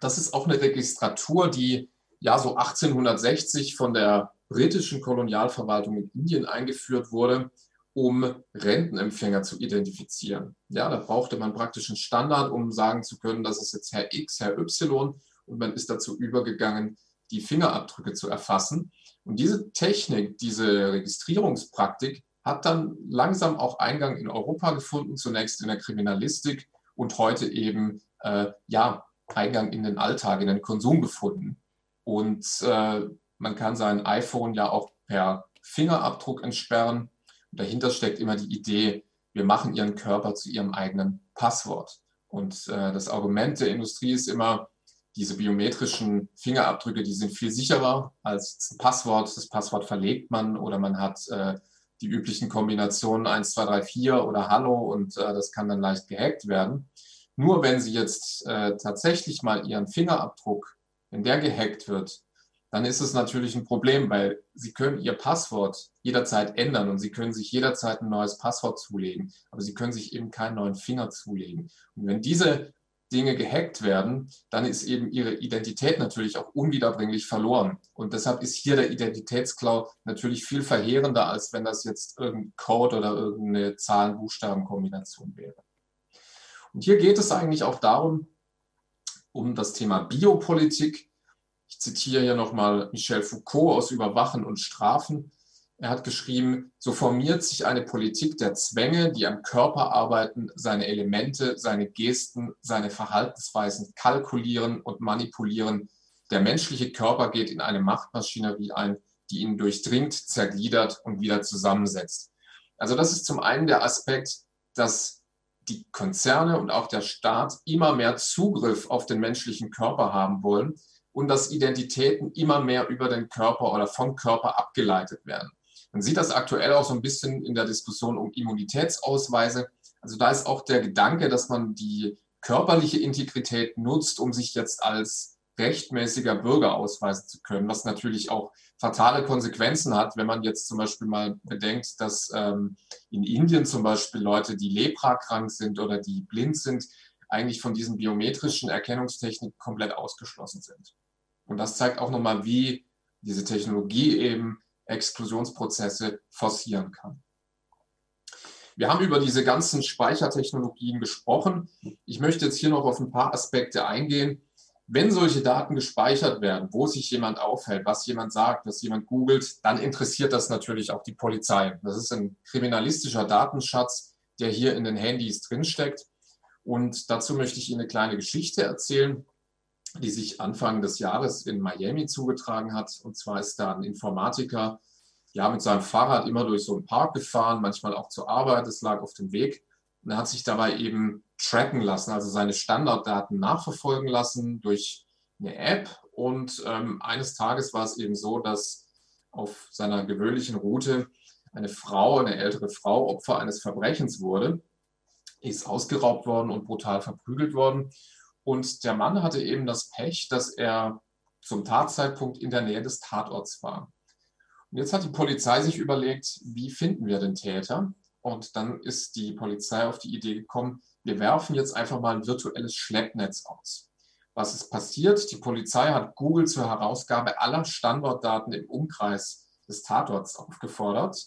Das ist auch eine Registratur, die ja so 1860 von der britischen Kolonialverwaltung in Indien eingeführt wurde, um Rentenempfänger zu identifizieren. Ja, da brauchte man praktisch einen Standard, um sagen zu können, das ist jetzt Herr X, Herr Y und man ist dazu übergegangen, die Fingerabdrücke zu erfassen. Und diese Technik, diese Registrierungspraktik hat dann langsam auch Eingang in Europa gefunden, zunächst in der Kriminalistik und heute eben äh, ja Eingang in den Alltag, in den Konsum gefunden. Und äh, man kann sein iPhone ja auch per Fingerabdruck entsperren. Und dahinter steckt immer die Idee, wir machen ihren Körper zu ihrem eigenen Passwort. Und äh, das Argument der Industrie ist immer, diese biometrischen Fingerabdrücke, die sind viel sicherer als ein Passwort. Das Passwort verlegt man oder man hat äh, die üblichen Kombinationen 1, 2, 3, 4 oder Hallo und äh, das kann dann leicht gehackt werden. Nur wenn Sie jetzt äh, tatsächlich mal Ihren Fingerabdruck, wenn der gehackt wird, dann ist es natürlich ein Problem, weil Sie können Ihr Passwort jederzeit ändern und Sie können sich jederzeit ein neues Passwort zulegen, aber Sie können sich eben keinen neuen Finger zulegen. Und wenn diese Dinge gehackt werden, dann ist eben Ihre Identität natürlich auch unwiederbringlich verloren. Und deshalb ist hier der Identitätsklau natürlich viel verheerender, als wenn das jetzt irgendein Code oder irgendeine Zahlen-Buchstaben-Kombination wäre. Und hier geht es eigentlich auch darum, um das Thema Biopolitik, ich zitiere hier nochmal Michel Foucault aus Überwachen und Strafen. Er hat geschrieben, so formiert sich eine Politik der Zwänge, die am Körper arbeiten, seine Elemente, seine Gesten, seine Verhaltensweisen kalkulieren und manipulieren. Der menschliche Körper geht in eine Machtmaschinerie ein, die ihn durchdringt, zergliedert und wieder zusammensetzt. Also das ist zum einen der Aspekt, dass die Konzerne und auch der Staat immer mehr Zugriff auf den menschlichen Körper haben wollen und dass Identitäten immer mehr über den Körper oder vom Körper abgeleitet werden. Man sieht das aktuell auch so ein bisschen in der Diskussion um Immunitätsausweise. Also da ist auch der Gedanke, dass man die körperliche Integrität nutzt, um sich jetzt als rechtmäßiger Bürger ausweisen zu können, was natürlich auch fatale Konsequenzen hat, wenn man jetzt zum Beispiel mal bedenkt, dass ähm, in Indien zum Beispiel Leute, die leprakrank sind oder die blind sind, eigentlich von diesen biometrischen Erkennungstechniken komplett ausgeschlossen sind. Und das zeigt auch nochmal, wie diese Technologie eben Exklusionsprozesse forcieren kann. Wir haben über diese ganzen Speichertechnologien gesprochen. Ich möchte jetzt hier noch auf ein paar Aspekte eingehen. Wenn solche Daten gespeichert werden, wo sich jemand aufhält, was jemand sagt, was jemand googelt, dann interessiert das natürlich auch die Polizei. Das ist ein kriminalistischer Datenschatz, der hier in den Handys drinsteckt. Und dazu möchte ich Ihnen eine kleine Geschichte erzählen die sich Anfang des Jahres in Miami zugetragen hat. Und zwar ist da ein Informatiker ja mit seinem Fahrrad immer durch so einen Park gefahren, manchmal auch zur Arbeit. Es lag auf dem Weg. Und er hat sich dabei eben tracken lassen, also seine Standarddaten nachverfolgen lassen durch eine App. Und ähm, eines Tages war es eben so, dass auf seiner gewöhnlichen Route eine Frau, eine ältere Frau, Opfer eines Verbrechens wurde. ist ausgeraubt worden und brutal verprügelt worden. Und der Mann hatte eben das Pech, dass er zum Tatzeitpunkt in der Nähe des Tatorts war. Und jetzt hat die Polizei sich überlegt, wie finden wir den Täter? Und dann ist die Polizei auf die Idee gekommen, wir werfen jetzt einfach mal ein virtuelles Schleppnetz aus. Was ist passiert? Die Polizei hat Google zur Herausgabe aller Standortdaten im Umkreis des Tatorts aufgefordert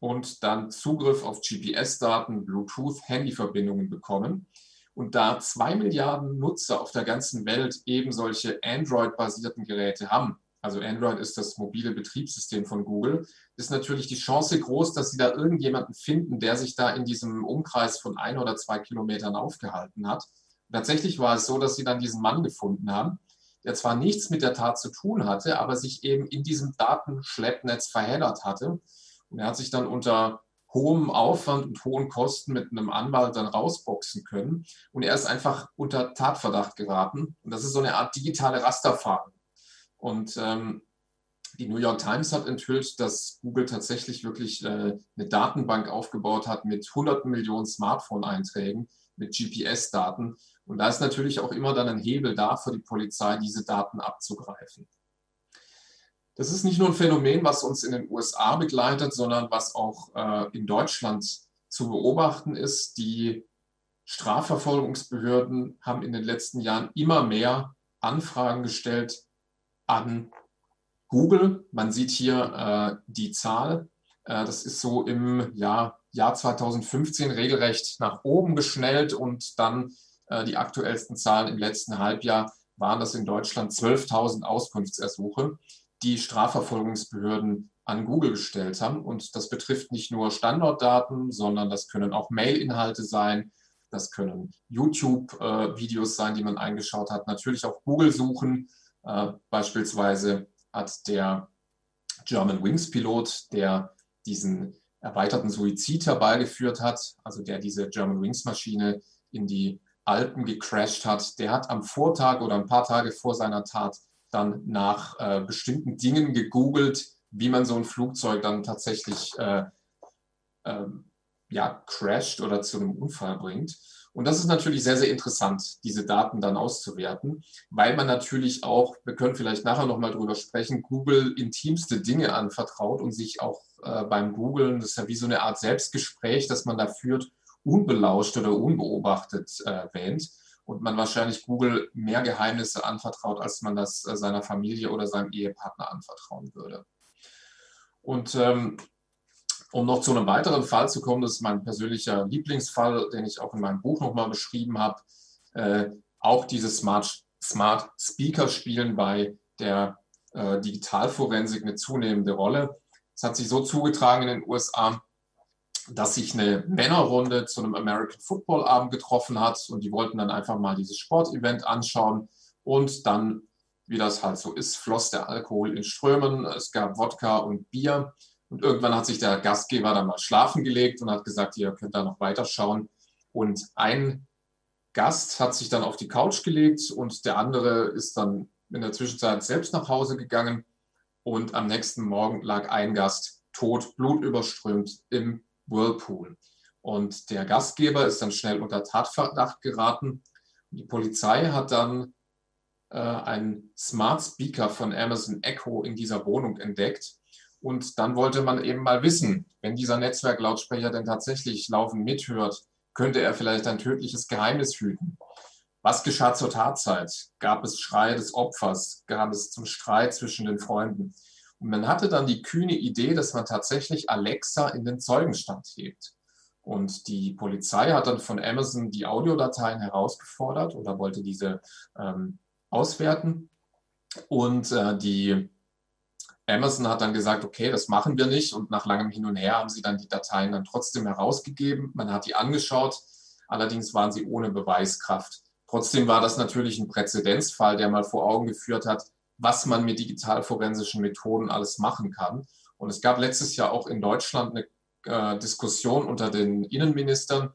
und dann Zugriff auf GPS-Daten, Bluetooth, Handyverbindungen bekommen. Und da zwei Milliarden Nutzer auf der ganzen Welt eben solche Android-basierten Geräte haben, also Android ist das mobile Betriebssystem von Google, ist natürlich die Chance groß, dass sie da irgendjemanden finden, der sich da in diesem Umkreis von ein oder zwei Kilometern aufgehalten hat. Tatsächlich war es so, dass sie dann diesen Mann gefunden haben, der zwar nichts mit der Tat zu tun hatte, aber sich eben in diesem Datenschleppnetz verheddert hatte. Und er hat sich dann unter hohem Aufwand und hohen Kosten mit einem Anwalt dann rausboxen können. Und er ist einfach unter Tatverdacht geraten. Und das ist so eine Art digitale Rasterfahndung. Und ähm, die New York Times hat enthüllt, dass Google tatsächlich wirklich äh, eine Datenbank aufgebaut hat mit hunderten Millionen Smartphone-Einträgen, mit GPS-Daten. Und da ist natürlich auch immer dann ein Hebel da für die Polizei, diese Daten abzugreifen. Das ist nicht nur ein Phänomen, was uns in den USA begleitet, sondern was auch äh, in Deutschland zu beobachten ist. Die Strafverfolgungsbehörden haben in den letzten Jahren immer mehr Anfragen gestellt an Google. Man sieht hier äh, die Zahl. Äh, das ist so im Jahr, Jahr 2015 regelrecht nach oben geschnellt und dann äh, die aktuellsten Zahlen im letzten Halbjahr waren das in Deutschland 12.000 Auskunftsersuche die Strafverfolgungsbehörden an Google gestellt haben. Und das betrifft nicht nur Standortdaten, sondern das können auch Mail-Inhalte sein, das können YouTube-Videos sein, die man eingeschaut hat, natürlich auch Google-Suchen. Äh, beispielsweise hat der German Wings-Pilot, der diesen erweiterten Suizid herbeigeführt hat, also der diese German Wings-Maschine in die Alpen gecrashed hat, der hat am Vortag oder ein paar Tage vor seiner Tat dann nach äh, bestimmten Dingen gegoogelt, wie man so ein Flugzeug dann tatsächlich äh, äh, ja, crasht oder zu einem Unfall bringt. Und das ist natürlich sehr, sehr interessant, diese Daten dann auszuwerten, weil man natürlich auch, wir können vielleicht nachher nochmal drüber sprechen, Google intimste Dinge anvertraut und sich auch äh, beim Googlen, das ist ja wie so eine Art Selbstgespräch, das man da führt, unbelauscht oder unbeobachtet äh, wähnt und man wahrscheinlich Google mehr Geheimnisse anvertraut, als man das äh, seiner Familie oder seinem Ehepartner anvertrauen würde. Und ähm, um noch zu einem weiteren Fall zu kommen, das ist mein persönlicher Lieblingsfall, den ich auch in meinem Buch nochmal beschrieben habe, äh, auch diese Smart, Smart Speaker spielen bei der äh, Digitalforensik eine zunehmende Rolle. Es hat sich so zugetragen in den USA, dass sich eine Männerrunde zu einem American Football Abend getroffen hat und die wollten dann einfach mal dieses Sportevent anschauen und dann, wie das halt so ist, floss der Alkohol in Strömen. Es gab Wodka und Bier und irgendwann hat sich der Gastgeber dann mal schlafen gelegt und hat gesagt, ihr könnt da noch weiterschauen. Und ein Gast hat sich dann auf die Couch gelegt und der andere ist dann in der Zwischenzeit selbst nach Hause gegangen und am nächsten Morgen lag ein Gast tot, blutüberströmt im Whirlpool. Und der Gastgeber ist dann schnell unter Tatverdacht geraten. Die Polizei hat dann äh, einen Smart Speaker von Amazon Echo in dieser Wohnung entdeckt. Und dann wollte man eben mal wissen, wenn dieser Netzwerklautsprecher denn tatsächlich laufend mithört, könnte er vielleicht ein tödliches Geheimnis hüten. Was geschah zur Tatzeit? Gab es Schreie des Opfers? Gab es zum Streit zwischen den Freunden? Und man hatte dann die kühne Idee, dass man tatsächlich Alexa in den Zeugenstand hebt. Und die Polizei hat dann von Amazon die Audiodateien herausgefordert oder wollte diese ähm, auswerten. Und äh, die Amazon hat dann gesagt, okay, das machen wir nicht. Und nach langem Hin und Her haben sie dann die Dateien dann trotzdem herausgegeben. Man hat die angeschaut. Allerdings waren sie ohne Beweiskraft. Trotzdem war das natürlich ein Präzedenzfall, der mal vor Augen geführt hat, was man mit digitalforensischen Methoden alles machen kann. Und es gab letztes Jahr auch in Deutschland eine äh, Diskussion unter den Innenministern,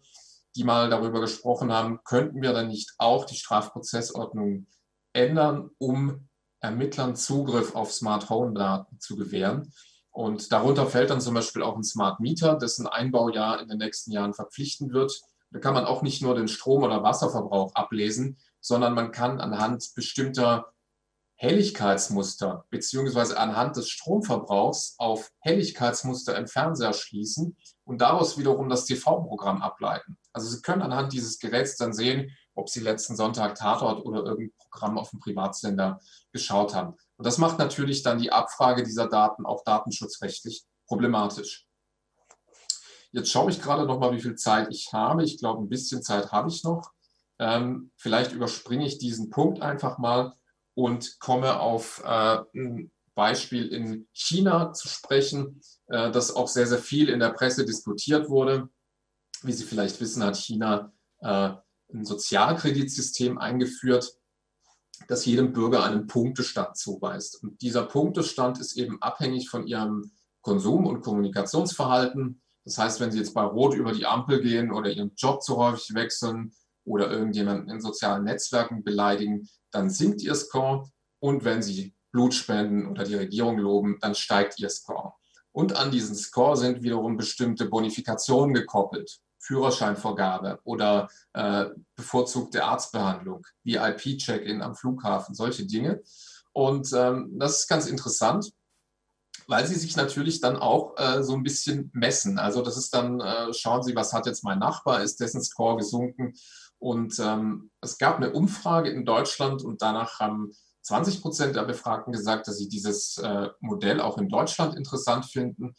die mal darüber gesprochen haben, könnten wir dann nicht auch die Strafprozessordnung ändern, um Ermittlern Zugriff auf Smart Home Daten zu gewähren. Und darunter fällt dann zum Beispiel auch ein Smart Meter, dessen Einbau ja in den nächsten Jahren verpflichtend wird, Da kann man auch nicht nur den Strom- oder Wasserverbrauch ablesen, sondern man kann anhand bestimmter Helligkeitsmuster beziehungsweise anhand des Stromverbrauchs auf Helligkeitsmuster im Fernseher schließen und daraus wiederum das TV-Programm ableiten. Also Sie können anhand dieses Geräts dann sehen, ob Sie letzten Sonntag Tatort oder irgendein Programm auf dem Privatsender geschaut haben. Und das macht natürlich dann die Abfrage dieser Daten auch datenschutzrechtlich problematisch. Jetzt schaue ich gerade noch mal, wie viel Zeit ich habe. Ich glaube, ein bisschen Zeit habe ich noch. Ähm, vielleicht überspringe ich diesen Punkt einfach mal und komme auf äh, ein Beispiel in China zu sprechen, äh, das auch sehr, sehr viel in der Presse diskutiert wurde. Wie Sie vielleicht wissen, hat China äh, ein Sozialkreditsystem eingeführt, das jedem Bürger einen Punktestand zuweist. Und dieser Punktestand ist eben abhängig von ihrem Konsum- und Kommunikationsverhalten. Das heißt, wenn Sie jetzt bei Rot über die Ampel gehen oder Ihren Job zu häufig wechseln oder irgendjemanden in sozialen Netzwerken beleidigen, dann sinkt Ihr Score. Und wenn Sie Blut spenden oder die Regierung loben, dann steigt Ihr Score. Und an diesen Score sind wiederum bestimmte Bonifikationen gekoppelt. Führerscheinvorgabe oder äh, bevorzugte Arztbehandlung, VIP-Check-in am Flughafen, solche Dinge. Und ähm, das ist ganz interessant, weil sie sich natürlich dann auch äh, so ein bisschen messen. Also das ist dann, äh, schauen Sie, was hat jetzt mein Nachbar, ist dessen Score gesunken. Und ähm, es gab eine Umfrage in Deutschland und danach haben 20 Prozent der Befragten gesagt, dass sie dieses äh, Modell auch in Deutschland interessant finden.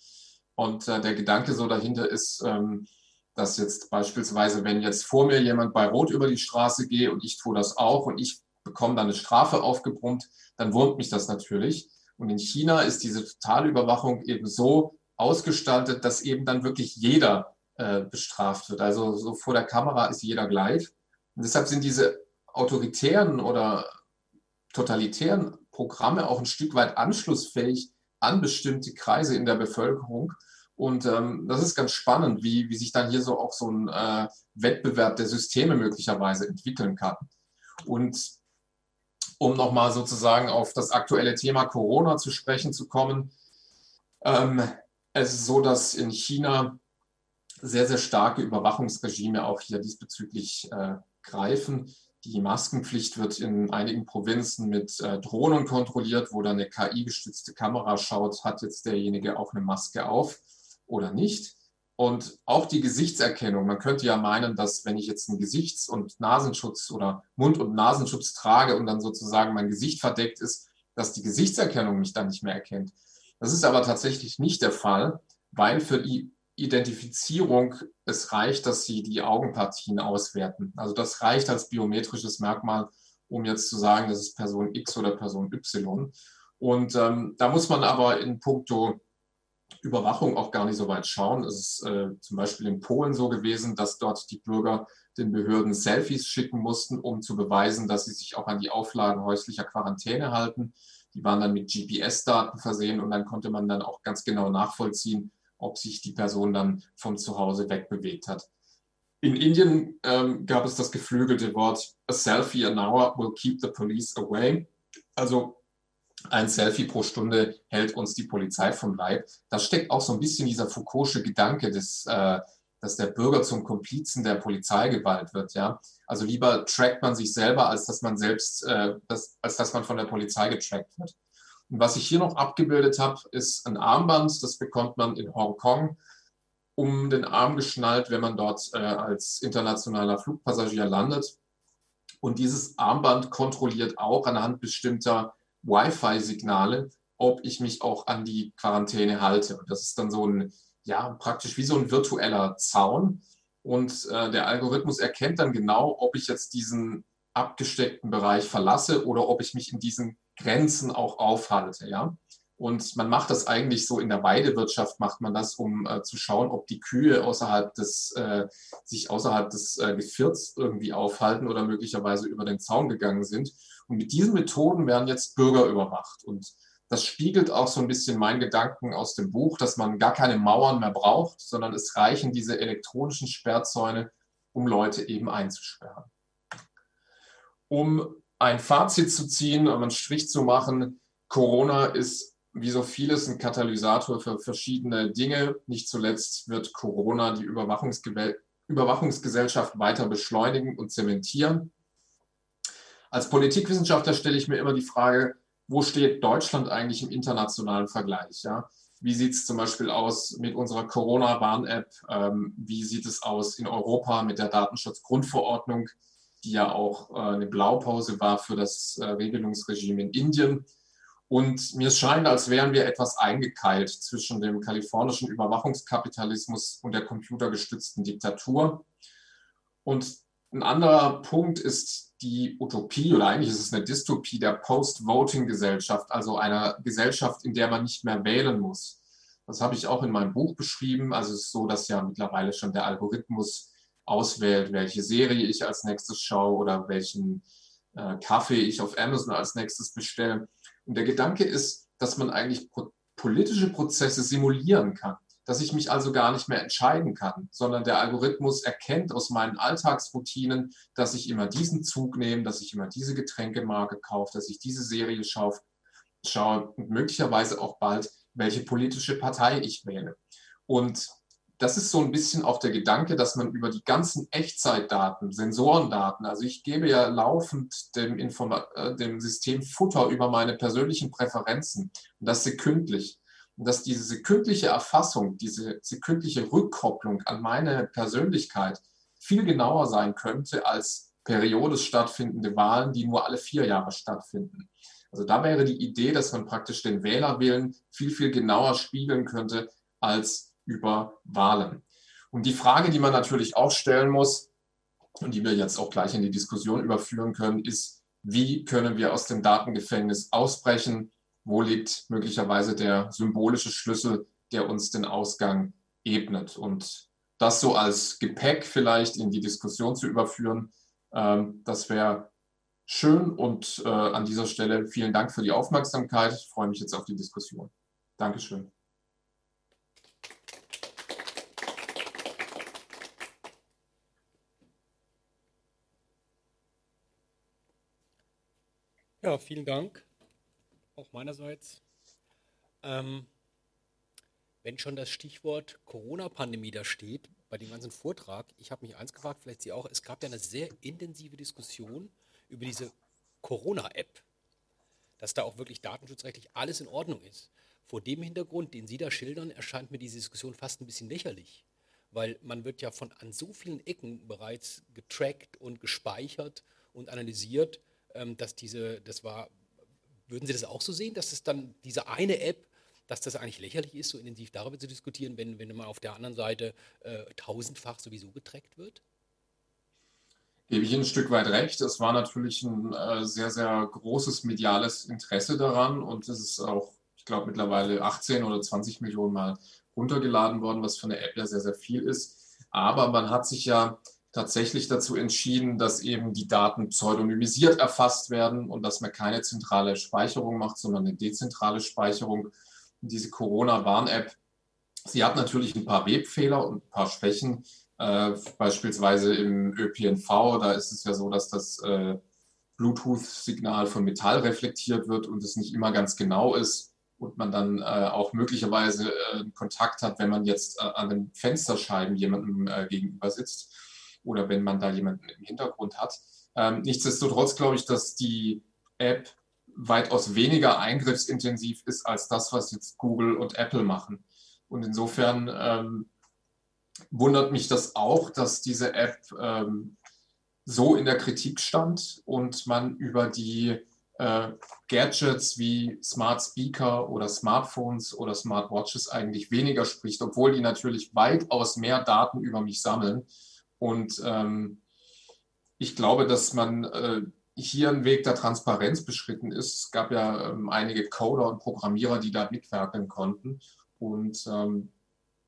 Und äh, der Gedanke so dahinter ist, ähm, dass jetzt beispielsweise, wenn jetzt vor mir jemand bei Rot über die Straße gehe und ich tue das auch und ich bekomme dann eine Strafe aufgebrummt, dann wurmt mich das natürlich. Und in China ist diese Totalüberwachung eben so ausgestaltet, dass eben dann wirklich jeder äh, bestraft wird. Also so vor der Kamera ist jeder gleich. Und deshalb sind diese autoritären oder totalitären Programme auch ein Stück weit anschlussfähig an bestimmte Kreise in der Bevölkerung. Und ähm, das ist ganz spannend, wie, wie sich dann hier so auch so ein äh, Wettbewerb der Systeme möglicherweise entwickeln kann. Und um nochmal sozusagen auf das aktuelle Thema Corona zu sprechen zu kommen, ähm, es ist so, dass in China sehr, sehr starke Überwachungsregime auch hier diesbezüglich äh, greifen. Die Maskenpflicht wird in einigen Provinzen mit äh, Drohnen kontrolliert, wo dann eine KI-gestützte Kamera schaut, hat jetzt derjenige auch eine Maske auf oder nicht. Und auch die Gesichtserkennung. Man könnte ja meinen, dass wenn ich jetzt einen Gesichts- und Nasenschutz oder Mund- und Nasenschutz trage und dann sozusagen mein Gesicht verdeckt ist, dass die Gesichtserkennung mich dann nicht mehr erkennt. Das ist aber tatsächlich nicht der Fall, weil für die Identifizierung es reicht, dass Sie die Augenpartien auswerten. Also das reicht als biometrisches Merkmal, um jetzt zu sagen, das ist Person X oder Person Y. Und ähm, da muss man aber in puncto Überwachung auch gar nicht so weit schauen. Es ist äh, zum Beispiel in Polen so gewesen, dass dort die Bürger den Behörden Selfies schicken mussten, um zu beweisen, dass sie sich auch an die Auflagen häuslicher Quarantäne halten. Die waren dann mit GPS-Daten versehen und dann konnte man dann auch ganz genau nachvollziehen, ob sich die Person dann vom Zuhause wegbewegt hat. In Indien ähm, gab es das geflügelte Wort, a selfie an hour will keep the police away. Also ein Selfie pro Stunde hält uns die Polizei vom Leib. Da steckt auch so ein bisschen dieser Foucault'sche Gedanke, des, äh, dass der Bürger zum Komplizen der Polizeigewalt wird. Ja? Also lieber trackt man sich selber, als dass man selbst, äh, das, als dass man von der Polizei getrackt wird. Und was ich hier noch abgebildet habe, ist ein Armband. Das bekommt man in Hongkong um den Arm geschnallt, wenn man dort äh, als internationaler Flugpassagier landet. Und dieses Armband kontrolliert auch anhand bestimmter Wi-Fi-Signale, ob ich mich auch an die Quarantäne halte. Und das ist dann so ein, ja, praktisch wie so ein virtueller Zaun. Und äh, der Algorithmus erkennt dann genau, ob ich jetzt diesen abgesteckten Bereich verlasse oder ob ich mich in diesen Grenzen auch aufhalte. Ja? Und man macht das eigentlich so in der Weidewirtschaft, macht man das, um äh, zu schauen, ob die Kühe außerhalb des, äh, sich außerhalb des äh, Gevierts irgendwie aufhalten oder möglicherweise über den Zaun gegangen sind. Und mit diesen Methoden werden jetzt Bürger überwacht. Und das spiegelt auch so ein bisschen meinen Gedanken aus dem Buch, dass man gar keine Mauern mehr braucht, sondern es reichen diese elektronischen Sperrzäune, um Leute eben einzusperren. Um ein Fazit zu ziehen, um einen Strich zu machen, Corona ist wie so vieles ein Katalysator für verschiedene Dinge. Nicht zuletzt wird Corona die Überwachungsgesellschaft weiter beschleunigen und zementieren. Als Politikwissenschaftler stelle ich mir immer die Frage, wo steht Deutschland eigentlich im internationalen Vergleich? Ja? Wie sieht es zum Beispiel aus mit unserer Corona-Warn-App? Ähm, wie sieht es aus in Europa mit der Datenschutzgrundverordnung, die ja auch äh, eine Blaupause war für das äh, Regelungsregime in Indien? Und mir scheint, als wären wir etwas eingekeilt zwischen dem kalifornischen Überwachungskapitalismus und der computergestützten Diktatur. Und ein anderer Punkt ist die Utopie oder eigentlich ist es eine Dystopie der Post-Voting-Gesellschaft, also einer Gesellschaft, in der man nicht mehr wählen muss. Das habe ich auch in meinem Buch beschrieben. Also es ist so, dass ja mittlerweile schon der Algorithmus auswählt, welche Serie ich als nächstes schaue oder welchen äh, Kaffee ich auf Amazon als nächstes bestelle. Und der Gedanke ist, dass man eigentlich politische Prozesse simulieren kann, dass ich mich also gar nicht mehr entscheiden kann, sondern der Algorithmus erkennt aus meinen Alltagsroutinen, dass ich immer diesen Zug nehme, dass ich immer diese Getränkemarke kaufe, dass ich diese Serie schaue, schaue und möglicherweise auch bald, welche politische Partei ich wähle. Und das ist so ein bisschen auch der Gedanke, dass man über die ganzen Echtzeitdaten, Sensorendaten, also ich gebe ja laufend dem, Informa äh, dem System Futter über meine persönlichen Präferenzen und das sekündlich. Und dass diese sekündliche Erfassung, diese sekündliche Rückkopplung an meine Persönlichkeit viel genauer sein könnte als periodisch stattfindende Wahlen, die nur alle vier Jahre stattfinden. Also da wäre die Idee, dass man praktisch den Wählerwillen viel, viel genauer spiegeln könnte als über Wahlen. Und die Frage, die man natürlich auch stellen muss und die wir jetzt auch gleich in die Diskussion überführen können, ist, wie können wir aus dem Datengefängnis ausbrechen? Wo liegt möglicherweise der symbolische Schlüssel, der uns den Ausgang ebnet? Und das so als Gepäck vielleicht in die Diskussion zu überführen, ähm, das wäre schön. Und äh, an dieser Stelle vielen Dank für die Aufmerksamkeit. Ich freue mich jetzt auf die Diskussion. Dankeschön. Ja, vielen Dank. Auch meinerseits. Ähm, wenn schon das Stichwort Corona-Pandemie da steht, bei dem ganzen Vortrag, ich habe mich eins gefragt, vielleicht Sie auch, es gab ja eine sehr intensive Diskussion über diese Corona-App, dass da auch wirklich datenschutzrechtlich alles in Ordnung ist. Vor dem Hintergrund, den Sie da schildern, erscheint mir diese Diskussion fast ein bisschen lächerlich, weil man wird ja von an so vielen Ecken bereits getrackt und gespeichert und analysiert, dass diese, das war, würden Sie das auch so sehen, dass es dann diese eine App, dass das eigentlich lächerlich ist, so intensiv darüber zu diskutieren, wenn, wenn man auf der anderen Seite äh, tausendfach sowieso getrackt wird? Gebe ich ein Stück weit recht. Es war natürlich ein äh, sehr, sehr großes mediales Interesse daran und es ist auch, ich glaube, mittlerweile 18 oder 20 Millionen Mal runtergeladen worden, was für eine App ja sehr, sehr viel ist. Aber man hat sich ja tatsächlich dazu entschieden, dass eben die Daten pseudonymisiert erfasst werden und dass man keine zentrale Speicherung macht, sondern eine dezentrale Speicherung. diese Corona-Warn-App, sie hat natürlich ein paar Webfehler und ein paar Schwächen, äh, beispielsweise im ÖPNV, da ist es ja so, dass das äh, Bluetooth-Signal von Metall reflektiert wird und es nicht immer ganz genau ist und man dann äh, auch möglicherweise äh, Kontakt hat, wenn man jetzt äh, an den Fensterscheiben jemandem äh, gegenüber sitzt oder wenn man da jemanden im Hintergrund hat. Ähm, nichtsdestotrotz glaube ich, dass die App weitaus weniger eingriffsintensiv ist als das, was jetzt Google und Apple machen. Und insofern ähm, wundert mich das auch, dass diese App ähm, so in der Kritik stand und man über die äh, Gadgets wie Smart Speaker oder Smartphones oder Smartwatches eigentlich weniger spricht, obwohl die natürlich weitaus mehr Daten über mich sammeln und ähm, ich glaube, dass man äh, hier einen Weg der Transparenz beschritten ist. Es gab ja ähm, einige Coder und Programmierer, die da mitwirken konnten. Und ähm,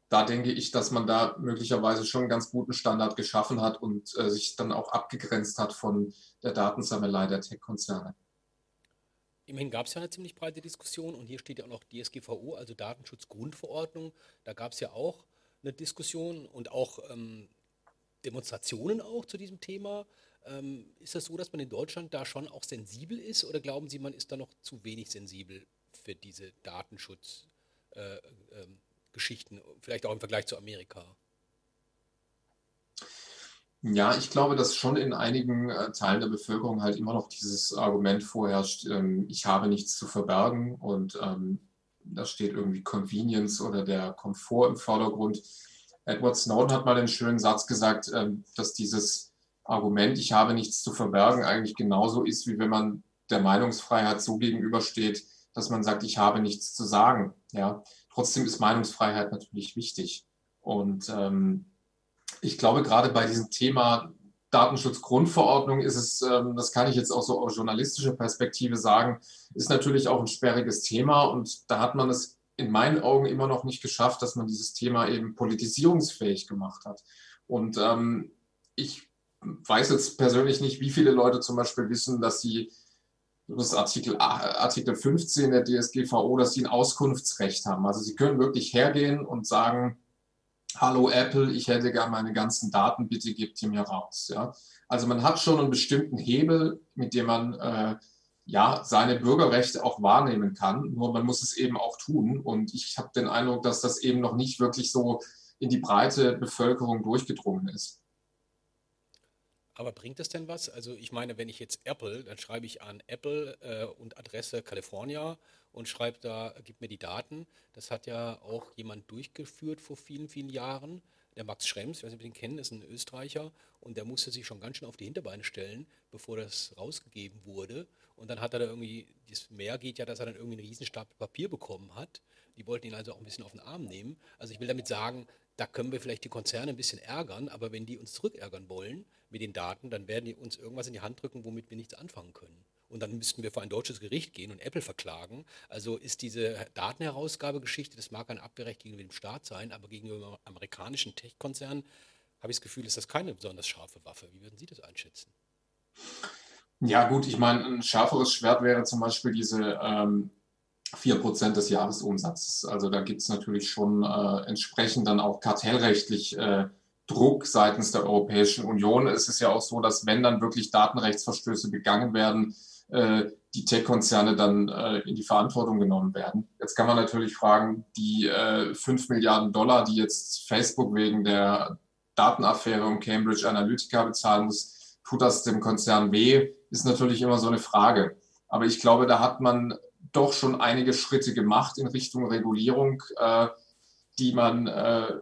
da denke ich, dass man da möglicherweise schon einen ganz guten Standard geschaffen hat und äh, sich dann auch abgegrenzt hat von der Datensammelei der Tech-Konzerne. Immerhin gab es ja eine ziemlich breite Diskussion und hier steht ja auch noch DSGVO, also Datenschutzgrundverordnung. Da gab es ja auch eine Diskussion und auch ähm, Demonstrationen auch zu diesem Thema. Ähm, ist das so, dass man in Deutschland da schon auch sensibel ist oder glauben Sie, man ist da noch zu wenig sensibel für diese Datenschutzgeschichten, äh, ähm, vielleicht auch im Vergleich zu Amerika? Ja, ich glaube, dass schon in einigen äh, Teilen der Bevölkerung halt immer noch dieses Argument vorherrscht, ähm, ich habe nichts zu verbergen und ähm, da steht irgendwie Convenience oder der Komfort im Vordergrund. Edward Snowden hat mal den schönen Satz gesagt, ähm, dass dieses Argument, ich habe nichts zu verbergen, eigentlich genauso ist, wie wenn man der Meinungsfreiheit so gegenübersteht, dass man sagt, ich habe nichts zu sagen. Ja, trotzdem ist Meinungsfreiheit natürlich wichtig. Und ähm, ich glaube, gerade bei diesem Thema Datenschutzgrundverordnung ist es, ähm, das kann ich jetzt auch so aus journalistischer Perspektive sagen, ist natürlich auch ein sperriges Thema und da hat man es in meinen Augen immer noch nicht geschafft, dass man dieses Thema eben politisierungsfähig gemacht hat. Und ähm, ich weiß jetzt persönlich nicht, wie viele Leute zum Beispiel wissen, dass sie das Artikel, Artikel 15 der DSGVO, dass sie ein Auskunftsrecht haben. Also sie können wirklich hergehen und sagen, hallo Apple, ich hätte gerne meine ganzen Daten, bitte gebt die mir raus. Ja? Also man hat schon einen bestimmten Hebel, mit dem man äh, ja, seine Bürgerrechte auch wahrnehmen kann. Nur man muss es eben auch tun. Und ich habe den Eindruck, dass das eben noch nicht wirklich so in die breite Bevölkerung durchgedrungen ist. Aber bringt es denn was? Also ich meine, wenn ich jetzt Apple, dann schreibe ich an Apple äh, und Adresse California und schreibe da, gib mir die Daten. Das hat ja auch jemand durchgeführt vor vielen, vielen Jahren. Der Max Schrems, ich weiß nicht, ob Sie den kennen, ist ein Österreicher und der musste sich schon ganz schön auf die Hinterbeine stellen, bevor das rausgegeben wurde. Und dann hat er da irgendwie, das Mehr geht ja, dass er dann irgendwie einen Riesenstapel Papier bekommen hat. Die wollten ihn also auch ein bisschen auf den Arm nehmen. Also ich will damit sagen, da können wir vielleicht die Konzerne ein bisschen ärgern, aber wenn die uns zurückärgern wollen mit den Daten, dann werden die uns irgendwas in die Hand drücken, womit wir nichts anfangen können. Und dann müssten wir vor ein deutsches Gericht gehen und Apple verklagen. Also ist diese Datenherausgabegeschichte, das mag ein Abwehrrecht gegenüber dem Staat sein, aber gegenüber amerikanischen Tech-Konzernen habe ich das Gefühl, ist das keine besonders scharfe Waffe. Wie würden Sie das einschätzen? Ja, gut, ich meine, ein schärferes Schwert wäre zum Beispiel diese ähm, 4% des Jahresumsatzes. Also da gibt es natürlich schon äh, entsprechend dann auch kartellrechtlich äh, Druck seitens der Europäischen Union. Es ist ja auch so, dass wenn dann wirklich Datenrechtsverstöße begangen werden, äh, die Tech-Konzerne dann äh, in die Verantwortung genommen werden. Jetzt kann man natürlich fragen, die äh, 5 Milliarden Dollar, die jetzt Facebook wegen der Datenaffäre um Cambridge Analytica bezahlen muss, tut das dem Konzern weh? Ist natürlich immer so eine Frage. Aber ich glaube, da hat man doch schon einige Schritte gemacht in Richtung Regulierung, äh, die man, äh,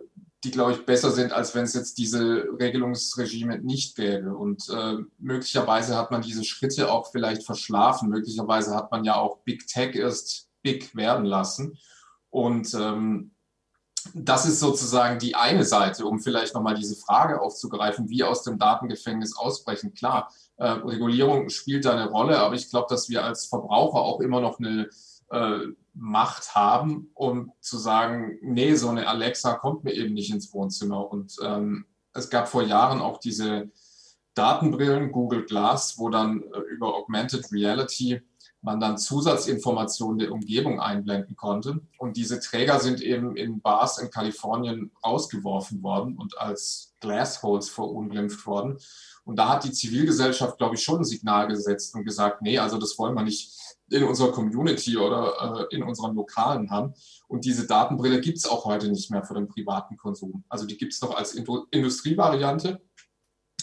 die glaube ich besser sind, als wenn es jetzt diese Regelungsregime nicht gäbe. Und äh, möglicherweise hat man diese Schritte auch vielleicht verschlafen. Möglicherweise hat man ja auch Big Tech erst big werden lassen. Und ähm, das ist sozusagen die eine Seite, um vielleicht nochmal diese Frage aufzugreifen, wie aus dem Datengefängnis ausbrechen. Klar, äh, Regulierung spielt da eine Rolle, aber ich glaube, dass wir als Verbraucher auch immer noch eine äh, Macht haben, um zu sagen, nee, so eine Alexa kommt mir eben nicht ins Wohnzimmer. Und ähm, es gab vor Jahren auch diese Datenbrillen, Google Glass, wo dann äh, über Augmented Reality man dann Zusatzinformationen der Umgebung einblenden konnte. Und diese Träger sind eben in Bars in Kalifornien rausgeworfen worden und als Glassholes verunglimpft worden. Und da hat die Zivilgesellschaft, glaube ich, schon ein Signal gesetzt und gesagt, nee, also das wollen wir nicht in unserer Community oder äh, in unseren Lokalen haben. Und diese Datenbrille gibt es auch heute nicht mehr für den privaten Konsum. Also die gibt es noch als Industrievariante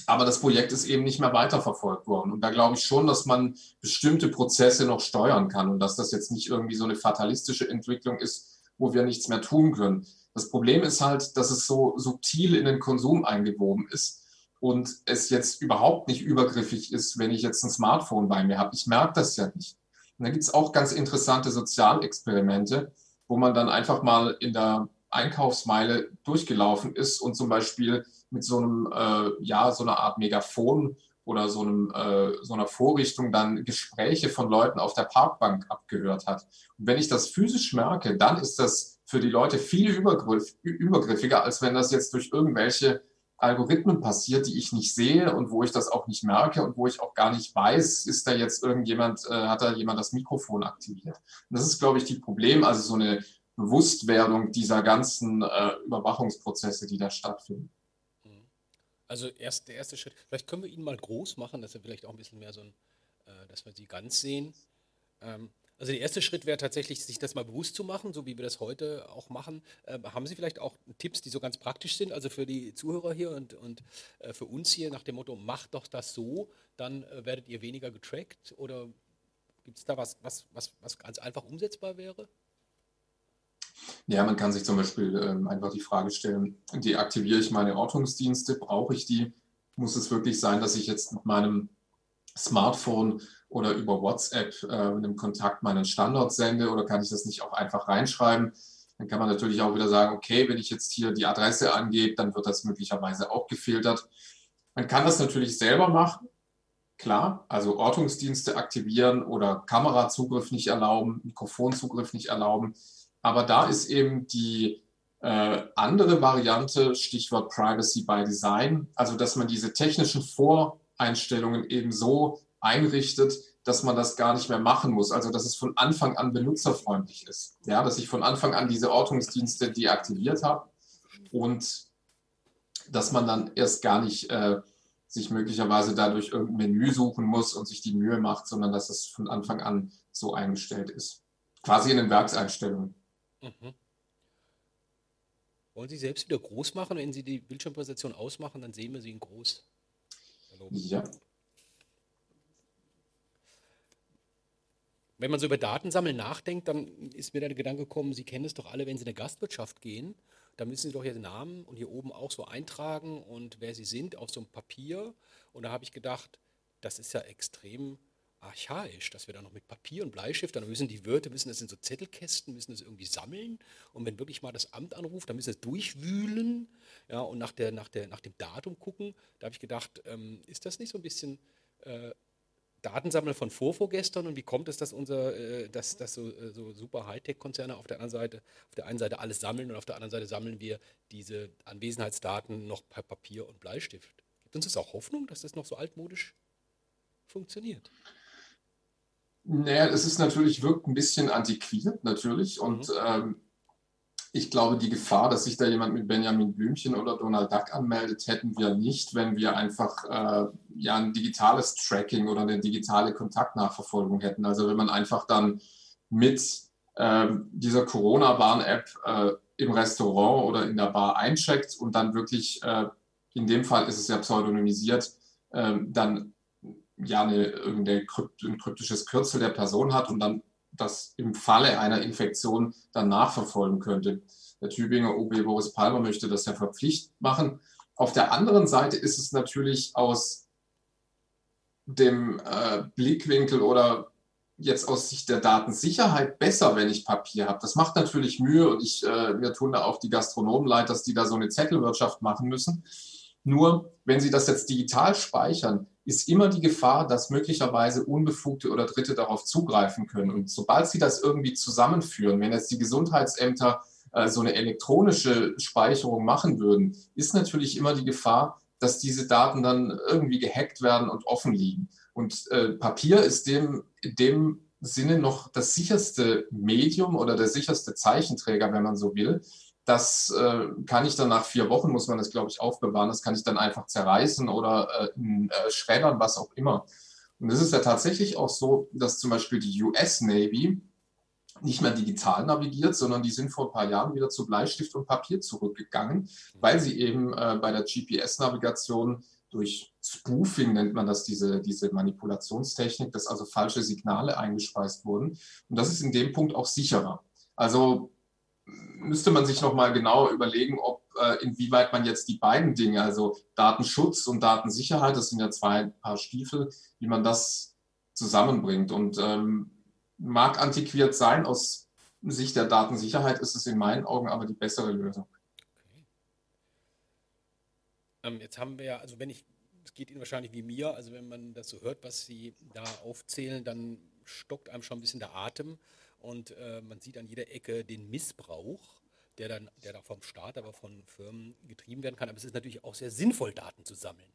aber das Projekt ist eben nicht mehr weiterverfolgt worden. Und da glaube ich schon, dass man bestimmte Prozesse noch steuern kann und dass das jetzt nicht irgendwie so eine fatalistische Entwicklung ist, wo wir nichts mehr tun können. Das Problem ist halt, dass es so subtil in den Konsum eingewoben ist und es jetzt überhaupt nicht übergriffig ist, wenn ich jetzt ein Smartphone bei mir habe. Ich merke das ja nicht. Und da gibt es auch ganz interessante Sozialexperimente, wo man dann einfach mal in der Einkaufsmeile durchgelaufen ist und zum Beispiel mit so einem, äh, ja, so einer Art Megafon oder so, einem, äh, so einer Vorrichtung dann Gespräche von Leuten auf der Parkbank abgehört hat. Und wenn ich das physisch merke, dann ist das für die Leute viel übergriff, übergriffiger, als wenn das jetzt durch irgendwelche Algorithmen passiert, die ich nicht sehe und wo ich das auch nicht merke und wo ich auch gar nicht weiß, ist da jetzt irgendjemand, äh, hat da jemand das Mikrofon aktiviert. Und das ist, glaube ich, die Problem, also so eine Bewusstwerdung dieser ganzen äh, Überwachungsprozesse, die da stattfinden. Also erst der erste Schritt. Vielleicht können wir ihn mal groß machen, dass er vielleicht auch ein bisschen mehr so ein, äh, dass wir sie ganz sehen. Ähm, Also der erste Schritt wäre tatsächlich, sich das mal bewusst zu machen, so wie wir das heute auch machen. Äh, haben Sie vielleicht auch Tipps, die so ganz praktisch sind, also für die Zuhörer hier und, und äh, für uns hier nach dem Motto, macht doch das so, dann äh, werdet ihr weniger getrackt? Oder gibt es da was, was, was, was ganz einfach umsetzbar wäre? Ja, man kann sich zum Beispiel ähm, einfach die Frage stellen, deaktiviere ich meine Ortungsdienste, brauche ich die? Muss es wirklich sein, dass ich jetzt mit meinem Smartphone oder über WhatsApp äh, einem Kontakt meinen Standort sende oder kann ich das nicht auch einfach reinschreiben? Dann kann man natürlich auch wieder sagen, okay, wenn ich jetzt hier die Adresse angebe, dann wird das möglicherweise auch gefiltert. Man kann das natürlich selber machen, klar, also Ortungsdienste aktivieren oder Kamerazugriff nicht erlauben, Mikrofonzugriff nicht erlauben. Aber da ist eben die äh, andere Variante, Stichwort Privacy by Design, also dass man diese technischen Voreinstellungen eben so einrichtet, dass man das gar nicht mehr machen muss. Also dass es von Anfang an benutzerfreundlich ist. Ja, dass ich von Anfang an diese Ortungsdienste deaktiviert habe und dass man dann erst gar nicht äh, sich möglicherweise dadurch irgendein Menü suchen muss und sich die Mühe macht, sondern dass es von Anfang an so eingestellt ist. Quasi in den Werkseinstellungen. Mhm. Wollen Sie selbst wieder groß machen? Wenn Sie die Bildschirmpräsentation ausmachen, dann sehen wir Sie in groß. Ja. Wenn man so über Datensammeln nachdenkt, dann ist mir der Gedanke gekommen, Sie kennen es doch alle, wenn Sie in eine Gastwirtschaft gehen, da müssen Sie doch Ihren Namen und hier oben auch so eintragen und wer Sie sind auf so einem Papier. Und da habe ich gedacht, das ist ja extrem archaisch, dass wir da noch mit Papier und Bleistift, dann müssen die Wirte, müssen das in so Zettelkästen, müssen das irgendwie sammeln. Und wenn wirklich mal das Amt anruft, dann müssen sie das durchwühlen ja, und nach, der, nach, der, nach dem Datum gucken. Da habe ich gedacht, ähm, ist das nicht so ein bisschen äh, Datensammler von vorvorgestern und wie kommt es, dass unser, äh, dass, dass so, äh, so super Hightech-Konzerne auf der anderen Seite, auf der einen Seite alles sammeln und auf der anderen Seite sammeln wir diese Anwesenheitsdaten noch per Papier und Bleistift. Gibt uns das auch Hoffnung, dass das noch so altmodisch funktioniert? Naja, es ist natürlich, wirkt ein bisschen antiquiert natürlich und mhm. ähm, ich glaube, die Gefahr, dass sich da jemand mit Benjamin Blümchen oder Donald Duck anmeldet, hätten wir nicht, wenn wir einfach äh, ja ein digitales Tracking oder eine digitale Kontaktnachverfolgung hätten. Also wenn man einfach dann mit äh, dieser Corona-Warn-App äh, im Restaurant oder in der Bar eincheckt und dann wirklich, äh, in dem Fall ist es ja pseudonymisiert, ähm, dann ja eine, irgendein kryptisches Kürzel der Person hat und dann das im Falle einer Infektion dann nachverfolgen könnte. Der Tübinger OB Boris Palmer möchte das ja verpflichtend machen. Auf der anderen Seite ist es natürlich aus dem äh, Blickwinkel oder jetzt aus Sicht der Datensicherheit besser, wenn ich Papier habe. Das macht natürlich Mühe und ich, äh, mir tun da auch die Gastronomen leid, dass die da so eine Zettelwirtschaft machen müssen. Nur, wenn sie das jetzt digital speichern, ist immer die Gefahr, dass möglicherweise Unbefugte oder Dritte darauf zugreifen können. Und sobald sie das irgendwie zusammenführen, wenn jetzt die Gesundheitsämter äh, so eine elektronische Speicherung machen würden, ist natürlich immer die Gefahr, dass diese Daten dann irgendwie gehackt werden und offen liegen. Und äh, Papier ist dem, in dem Sinne noch das sicherste Medium oder der sicherste Zeichenträger, wenn man so will, das äh, kann ich dann nach vier Wochen, muss man das, glaube ich, aufbewahren. Das kann ich dann einfach zerreißen oder äh, äh, schreddern, was auch immer. Und es ist ja tatsächlich auch so, dass zum Beispiel die US Navy nicht mehr digital navigiert, sondern die sind vor ein paar Jahren wieder zu Bleistift und Papier zurückgegangen, weil sie eben äh, bei der GPS-Navigation durch Spoofing nennt man das, diese, diese Manipulationstechnik, dass also falsche Signale eingespeist wurden. Und das ist in dem Punkt auch sicherer. Also müsste man sich nochmal genau überlegen, ob äh, inwieweit man jetzt die beiden Dinge, also Datenschutz und Datensicherheit, das sind ja zwei Paar Stiefel, wie man das zusammenbringt. Und ähm, mag antiquiert sein, aus Sicht der Datensicherheit ist es in meinen Augen aber die bessere Lösung. Ähm, jetzt haben wir ja, also wenn ich, es geht Ihnen wahrscheinlich wie mir, also wenn man das so hört, was Sie da aufzählen, dann stockt einem schon ein bisschen der Atem. Und äh, man sieht an jeder Ecke den Missbrauch, der dann, der da vom Staat, aber von Firmen getrieben werden kann. Aber es ist natürlich auch sehr sinnvoll, Daten zu sammeln.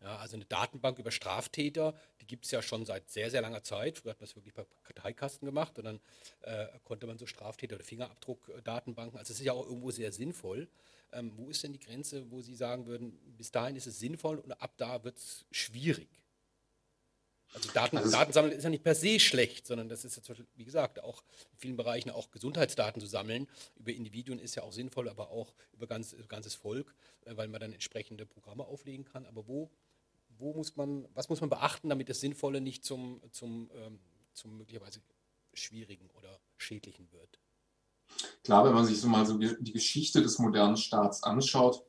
Ja, also eine Datenbank über Straftäter, die gibt es ja schon seit sehr, sehr langer Zeit. Früher hat man es wirklich bei Karteikasten gemacht und dann äh, konnte man so Straftäter- oder Fingerabdruckdatenbanken. Also es ist ja auch irgendwo sehr sinnvoll. Ähm, wo ist denn die Grenze, wo Sie sagen würden, bis dahin ist es sinnvoll und ab da wird es schwierig? Also Daten, also Daten sammeln ist ja nicht per se schlecht, sondern das ist ja, wie gesagt, auch in vielen Bereichen auch Gesundheitsdaten zu sammeln. Über Individuen ist ja auch sinnvoll, aber auch über ganz, ganzes Volk, äh, weil man dann entsprechende Programme auflegen kann. Aber wo, wo muss man, was muss man beachten, damit das Sinnvolle nicht zum, zum, ähm, zum möglicherweise schwierigen oder schädlichen wird? Klar, wenn man sich so mal so die Geschichte des modernen Staats anschaut,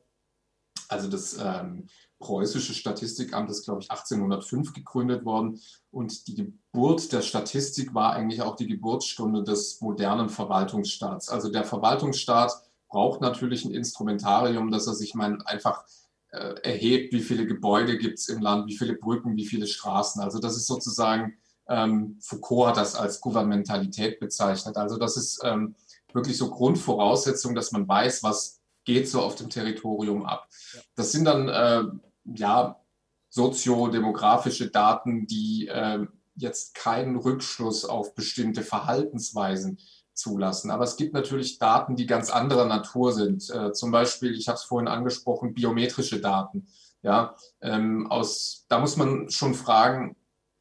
also das ähm, preußische Statistikamt ist, glaube ich, 1805 gegründet worden und die Geburt der Statistik war eigentlich auch die Geburtsstunde des modernen Verwaltungsstaats. Also der Verwaltungsstaat braucht natürlich ein Instrumentarium, dass er sich mal einfach äh, erhebt, wie viele Gebäude gibt es im Land, wie viele Brücken, wie viele Straßen. Also das ist sozusagen, ähm, Foucault hat das als Gouvernementalität bezeichnet. Also das ist ähm, wirklich so Grundvoraussetzung, dass man weiß, was geht so auf dem Territorium ab. Das sind dann äh, ja soziodemografische Daten, die äh, jetzt keinen Rückschluss auf bestimmte Verhaltensweisen zulassen. Aber es gibt natürlich Daten, die ganz anderer Natur sind. Äh, zum Beispiel, ich habe es vorhin angesprochen, biometrische Daten. Ja, ähm, aus, da muss man schon fragen,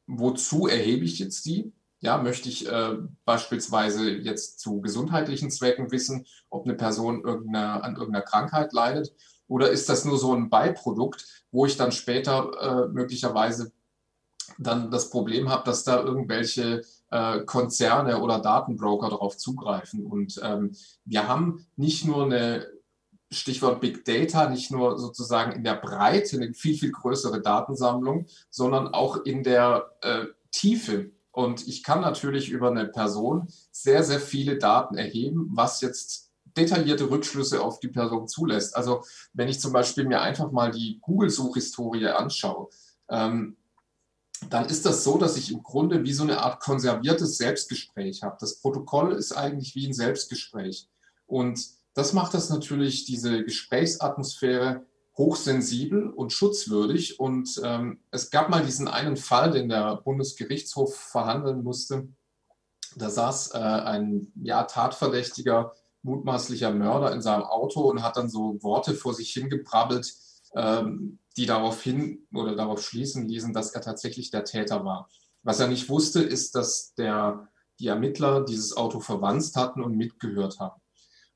wozu erhebe ich jetzt die? Ja, möchte ich äh, beispielsweise jetzt zu gesundheitlichen Zwecken wissen, ob eine Person irgendeine, an irgendeiner Krankheit leidet? Oder ist das nur so ein Beiprodukt, wo ich dann später äh, möglicherweise dann das Problem habe, dass da irgendwelche äh, Konzerne oder Datenbroker darauf zugreifen? Und ähm, wir haben nicht nur eine Stichwort Big Data, nicht nur sozusagen in der Breite eine viel, viel größere Datensammlung, sondern auch in der äh, Tiefe und ich kann natürlich über eine Person sehr, sehr viele Daten erheben, was jetzt detaillierte Rückschlüsse auf die Person zulässt. Also wenn ich zum Beispiel mir einfach mal die Google-Suchhistorie anschaue, ähm, dann ist das so, dass ich im Grunde wie so eine Art konserviertes Selbstgespräch habe. Das Protokoll ist eigentlich wie ein Selbstgespräch. Und das macht das natürlich, diese Gesprächsatmosphäre, hochsensibel und schutzwürdig. Und ähm, es gab mal diesen einen Fall, den der Bundesgerichtshof verhandeln musste. Da saß äh, ein ja, Tatverdächtiger, mutmaßlicher Mörder in seinem Auto und hat dann so Worte vor sich hingebrabbelt, ähm, die darauf hin oder darauf schließen ließen, dass er tatsächlich der Täter war. Was er nicht wusste, ist, dass der, die Ermittler dieses Auto verwandt hatten und mitgehört haben.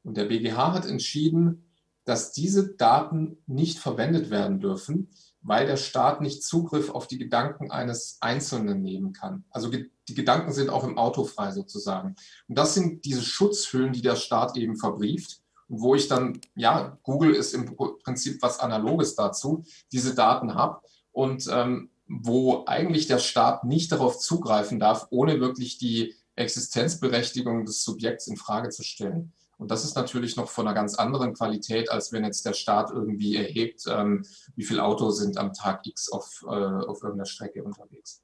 Und der BGH hat entschieden, dass diese Daten nicht verwendet werden dürfen, weil der Staat nicht Zugriff auf die Gedanken eines Einzelnen nehmen kann. Also die Gedanken sind auch im Auto frei sozusagen. Und das sind diese Schutzhüllen, die der Staat eben verbrieft. Wo ich dann, ja, Google ist im Prinzip was Analoges dazu, diese Daten habe und ähm, wo eigentlich der Staat nicht darauf zugreifen darf, ohne wirklich die Existenzberechtigung des Subjekts in Frage zu stellen. Und das ist natürlich noch von einer ganz anderen Qualität, als wenn jetzt der Staat irgendwie erhebt, ähm, wie viele Autos sind am Tag X auf, äh, auf irgendeiner Strecke unterwegs.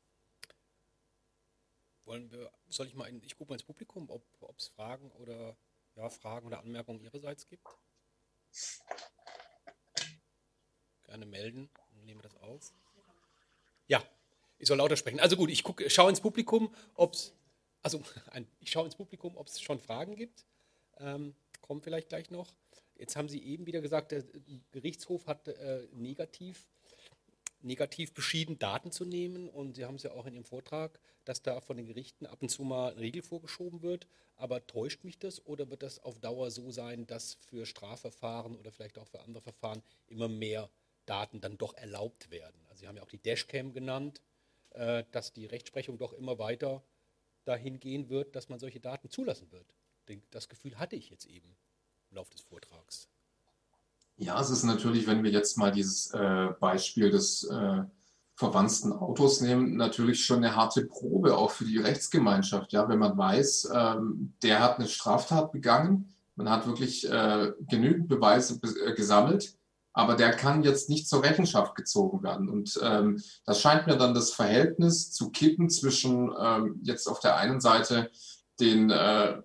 Wollen wir, soll ich mal, in, ich gucke mal ins Publikum, ob es Fragen oder ja, Fragen oder Anmerkungen Ihrerseits gibt. Gerne melden, dann nehmen wir das auf. Ja, ich soll lauter sprechen. Also gut, ich schaue ins Publikum, ob es, also ich schaue ins Publikum, ob es schon Fragen gibt ähm, kommt vielleicht gleich noch. Jetzt haben Sie eben wieder gesagt, der Gerichtshof hat äh, negativ, negativ beschieden, Daten zu nehmen. Und Sie haben es ja auch in Ihrem Vortrag, dass da von den Gerichten ab und zu mal eine Regel vorgeschoben wird. Aber täuscht mich das oder wird das auf Dauer so sein, dass für Strafverfahren oder vielleicht auch für andere Verfahren immer mehr Daten dann doch erlaubt werden? Also Sie haben ja auch die Dashcam genannt, äh, dass die Rechtsprechung doch immer weiter dahin gehen wird, dass man solche Daten zulassen wird das Gefühl hatte ich jetzt eben im Laufe des Vortrags. Ja, es ist natürlich, wenn wir jetzt mal dieses äh, Beispiel des äh, verwandten Autos nehmen, natürlich schon eine harte Probe auch für die Rechtsgemeinschaft. Ja, wenn man weiß, ähm, der hat eine Straftat begangen, man hat wirklich äh, genügend Beweise äh, gesammelt, aber der kann jetzt nicht zur Rechenschaft gezogen werden. Und ähm, das scheint mir dann das Verhältnis zu kippen zwischen ähm, jetzt auf der einen Seite den äh,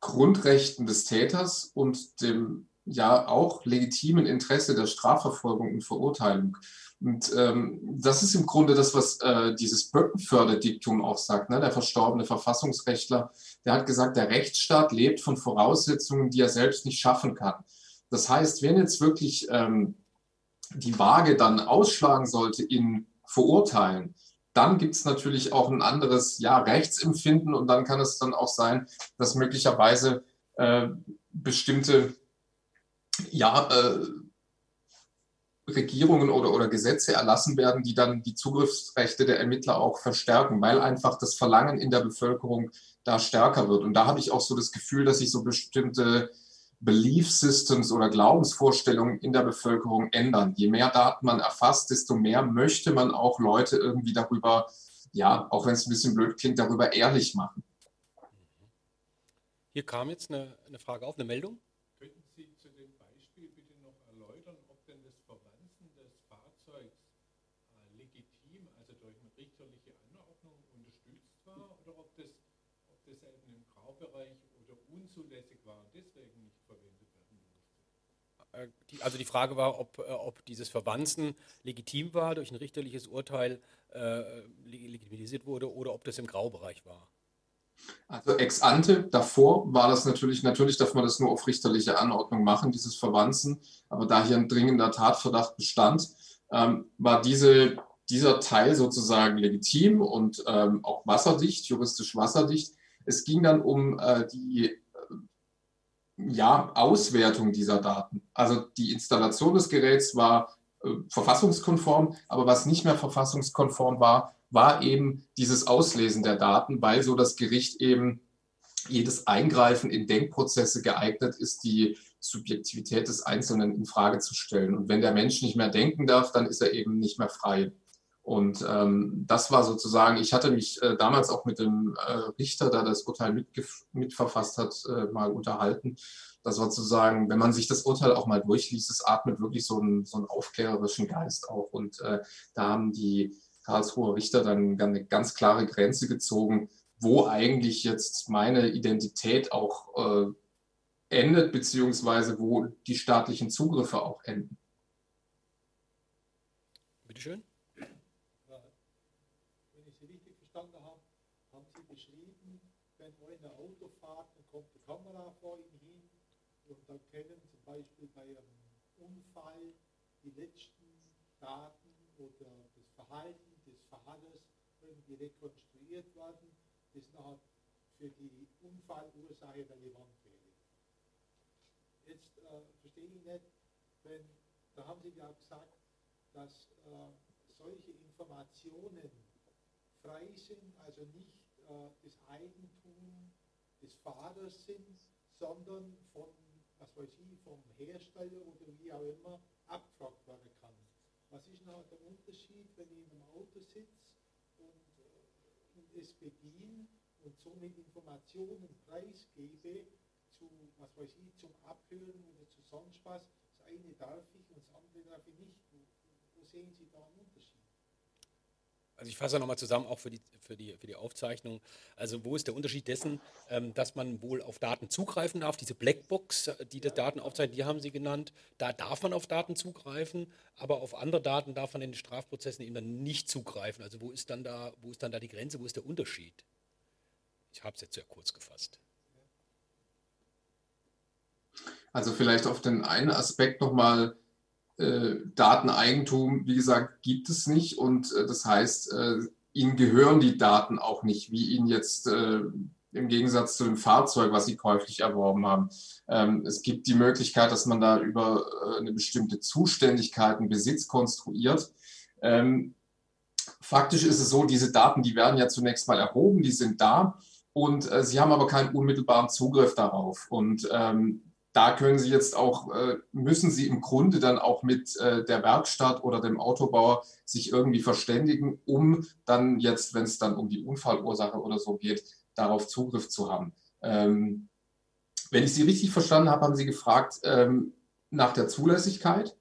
Grundrechten des Täters und dem ja auch legitimen Interesse der Strafverfolgung und Verurteilung. Und ähm, das ist im Grunde das, was äh, dieses Böckenförderdiktum auch sagt. Ne? Der verstorbene Verfassungsrechtler, der hat gesagt, der Rechtsstaat lebt von Voraussetzungen, die er selbst nicht schaffen kann. Das heißt, wenn jetzt wirklich ähm, die Waage dann ausschlagen sollte in Verurteilen, dann gibt es natürlich auch ein anderes ja, Rechtsempfinden und dann kann es dann auch sein, dass möglicherweise äh, bestimmte ja, äh, Regierungen oder, oder Gesetze erlassen werden, die dann die Zugriffsrechte der Ermittler auch verstärken, weil einfach das Verlangen in der Bevölkerung da stärker wird. Und da habe ich auch so das Gefühl, dass sich so bestimmte Belief Systems oder Glaubensvorstellungen in der Bevölkerung ändern. Je mehr Daten man erfasst, desto mehr möchte man auch Leute irgendwie darüber, ja, auch wenn es ein bisschen blöd klingt, darüber ehrlich machen. Hier kam jetzt eine, eine Frage auf, eine Meldung. Die, also die Frage war, ob, äh, ob dieses Verwanzen legitim war, durch ein richterliches Urteil äh, legitimisiert wurde oder ob das im Graubereich war. Also ex ante, davor war das natürlich, natürlich darf man das nur auf richterliche Anordnung machen, dieses Verwanzen, aber da hier ein dringender Tatverdacht bestand, ähm, war diese, dieser Teil sozusagen legitim und ähm, auch wasserdicht, juristisch wasserdicht. Es ging dann um äh, die ja, Auswertung dieser Daten. Also die Installation des Geräts war äh, verfassungskonform, aber was nicht mehr verfassungskonform war, war eben dieses Auslesen der Daten, weil so das Gericht eben jedes Eingreifen in Denkprozesse geeignet ist, die Subjektivität des Einzelnen in Frage zu stellen. Und wenn der Mensch nicht mehr denken darf, dann ist er eben nicht mehr frei. Und ähm, das war sozusagen, ich hatte mich äh, damals auch mit dem äh, Richter, der das Urteil mitverfasst hat, äh, mal unterhalten. Das sozusagen, wenn man sich das Urteil auch mal durchliest, es atmet wirklich so einen, so einen aufklärerischen Geist auf. Und äh, da haben die Karlsruher Richter dann eine ganz klare Grenze gezogen, wo eigentlich jetzt meine Identität auch äh, endet, beziehungsweise wo die staatlichen Zugriffe auch enden. Bitteschön. Kamera vor ihm hin und dann können zum Beispiel bei einem Unfall die letzten Daten oder das Verhalten des Fahrers irgendwie rekonstruiert werden, das nachher für die Unfallursache relevant wäre. Jetzt äh, verstehe ich nicht, wenn, da haben Sie ja gesagt, dass äh, solche Informationen frei sind, also nicht äh, das Eigentum des Fahrers sind, sondern von, was weiß ich, vom Hersteller oder wie auch immer abgefragt werden kann. Was ist noch der Unterschied, wenn ich in einem Auto sitze und äh, es bediene und somit Informationen preisgebe zu, was weiß ich, zum Abhören oder zu sonst? Das eine darf ich und das andere darf ich nicht. Wo, wo sehen Sie da einen Unterschied? Also ich fasse nochmal zusammen, auch für die, für, die, für die Aufzeichnung. Also wo ist der Unterschied dessen, ähm, dass man wohl auf Daten zugreifen darf? Diese Blackbox, äh, die die Daten aufzeichnet, die haben Sie genannt. Da darf man auf Daten zugreifen, aber auf andere Daten darf man in den Strafprozessen eben dann nicht zugreifen. Also wo ist dann da, wo ist dann da die Grenze, wo ist der Unterschied? Ich habe es jetzt sehr kurz gefasst. Also vielleicht auf den einen Aspekt nochmal Dateneigentum, wie gesagt, gibt es nicht und äh, das heißt, äh, ihnen gehören die Daten auch nicht, wie ihnen jetzt äh, im Gegensatz zu dem Fahrzeug, was sie käuflich erworben haben. Ähm, es gibt die Möglichkeit, dass man da über äh, eine bestimmte Zuständigkeit einen Besitz konstruiert. Ähm, faktisch ist es so, diese Daten, die werden ja zunächst mal erhoben, die sind da und äh, sie haben aber keinen unmittelbaren Zugriff darauf. Und ähm, da können Sie jetzt auch, äh, müssen Sie im Grunde dann auch mit äh, der Werkstatt oder dem Autobauer sich irgendwie verständigen, um dann jetzt, wenn es dann um die Unfallursache oder so geht, darauf Zugriff zu haben. Ähm, wenn ich Sie richtig verstanden habe, haben Sie gefragt ähm, nach der Zulässigkeit.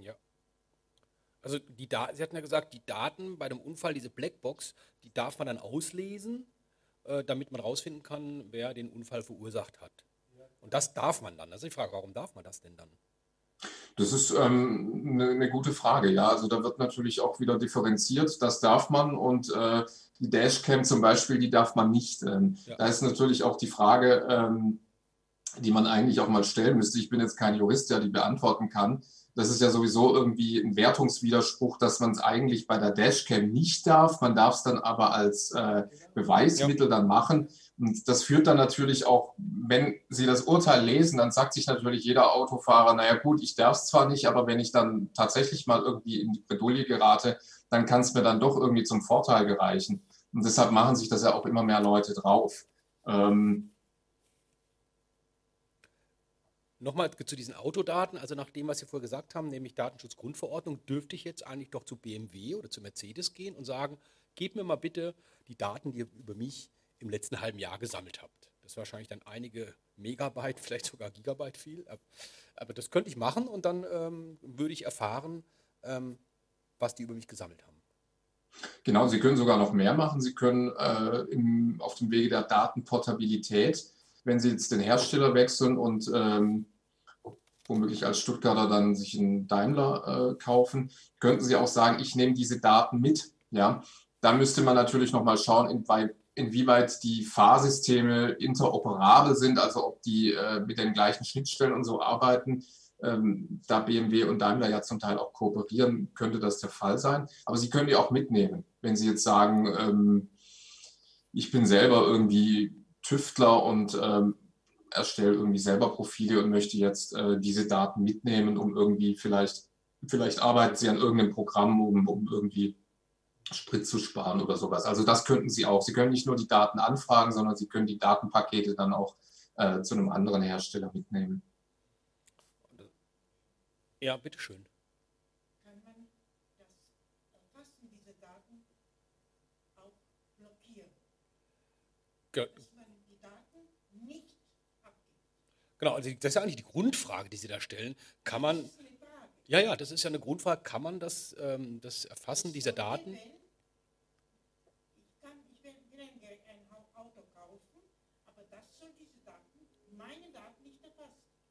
Ja. Also die da Sie hatten ja gesagt, die Daten bei dem Unfall, diese Blackbox, die darf man dann auslesen, äh, damit man herausfinden kann, wer den Unfall verursacht hat. Und das darf man dann. Das ist die Frage, warum darf man das denn dann? Das ist ähm, eine, eine, gute Frage, ja. Also da wird natürlich auch wieder differenziert. Das darf man und äh, die Dashcam zum Beispiel, die darf man nicht. Ähm, ja. Da ist natürlich auch die Frage, ähm, die man eigentlich auch mal stellen müsste. Ich bin jetzt kein Jurist, der die beantworten kann. Das ist ja sowieso irgendwie ein Wertungswiderspruch, dass man es eigentlich bei der Dashcam nicht darf. Man darf es dann aber als äh, Beweismittel ja. dann machen. Und das führt dann natürlich auch, wenn Sie das Urteil lesen, dann sagt sich natürlich jeder Autofahrer, naja gut, ich darf es zwar nicht, aber wenn ich dann tatsächlich mal irgendwie in die Bredouille gerate, dann kann es mir dann doch irgendwie zum Vorteil gereichen. Und deshalb machen sich das ja auch immer mehr Leute drauf. Ähm, Nochmal zu diesen Autodaten, also nach dem, was Sie vorher gesagt haben, nämlich Datenschutzgrundverordnung, dürfte ich jetzt eigentlich doch zu BMW oder zu Mercedes gehen und sagen, gebt mir mal bitte die Daten, die ihr über mich im letzten halben Jahr gesammelt habt. Das ist wahrscheinlich dann einige Megabyte, vielleicht sogar Gigabyte viel. Aber das könnte ich machen und dann ähm, würde ich erfahren, ähm, was die über mich gesammelt haben. Genau, Sie können sogar noch mehr machen. Sie können äh, im, auf dem Wege der Datenportabilität, wenn Sie jetzt den Hersteller wechseln und ähm, womöglich als Stuttgarter dann sich einen Daimler äh, kaufen, könnten Sie auch sagen, ich nehme diese Daten mit. Ja, da müsste man natürlich noch mal schauen, inwieweit inwieweit die Fahrsysteme interoperabel sind, also ob die äh, mit den gleichen Schnittstellen und so arbeiten. Ähm, da BMW und Daimler ja zum Teil auch kooperieren, könnte das der Fall sein. Aber Sie können die auch mitnehmen, wenn Sie jetzt sagen, ähm, ich bin selber irgendwie Tüftler und ähm, erstelle irgendwie selber Profile und möchte jetzt äh, diese Daten mitnehmen, um irgendwie vielleicht, vielleicht arbeiten Sie an irgendeinem Programm, um, um irgendwie Sprit zu sparen oder sowas. Also das könnten Sie auch. Sie können nicht nur die Daten anfragen, sondern Sie können die Datenpakete dann auch äh, zu einem anderen Hersteller mitnehmen. Ja, bitteschön. Kann man das Erfassen dieser Daten auch blockieren? Ge Dass man die Daten nicht abgibt. Genau, also das ist ja eigentlich die Grundfrage, die Sie da stellen. Kann man. Ja, ja, das ist ja eine Grundfrage. Kann man das, ähm, das Erfassen dieser Daten?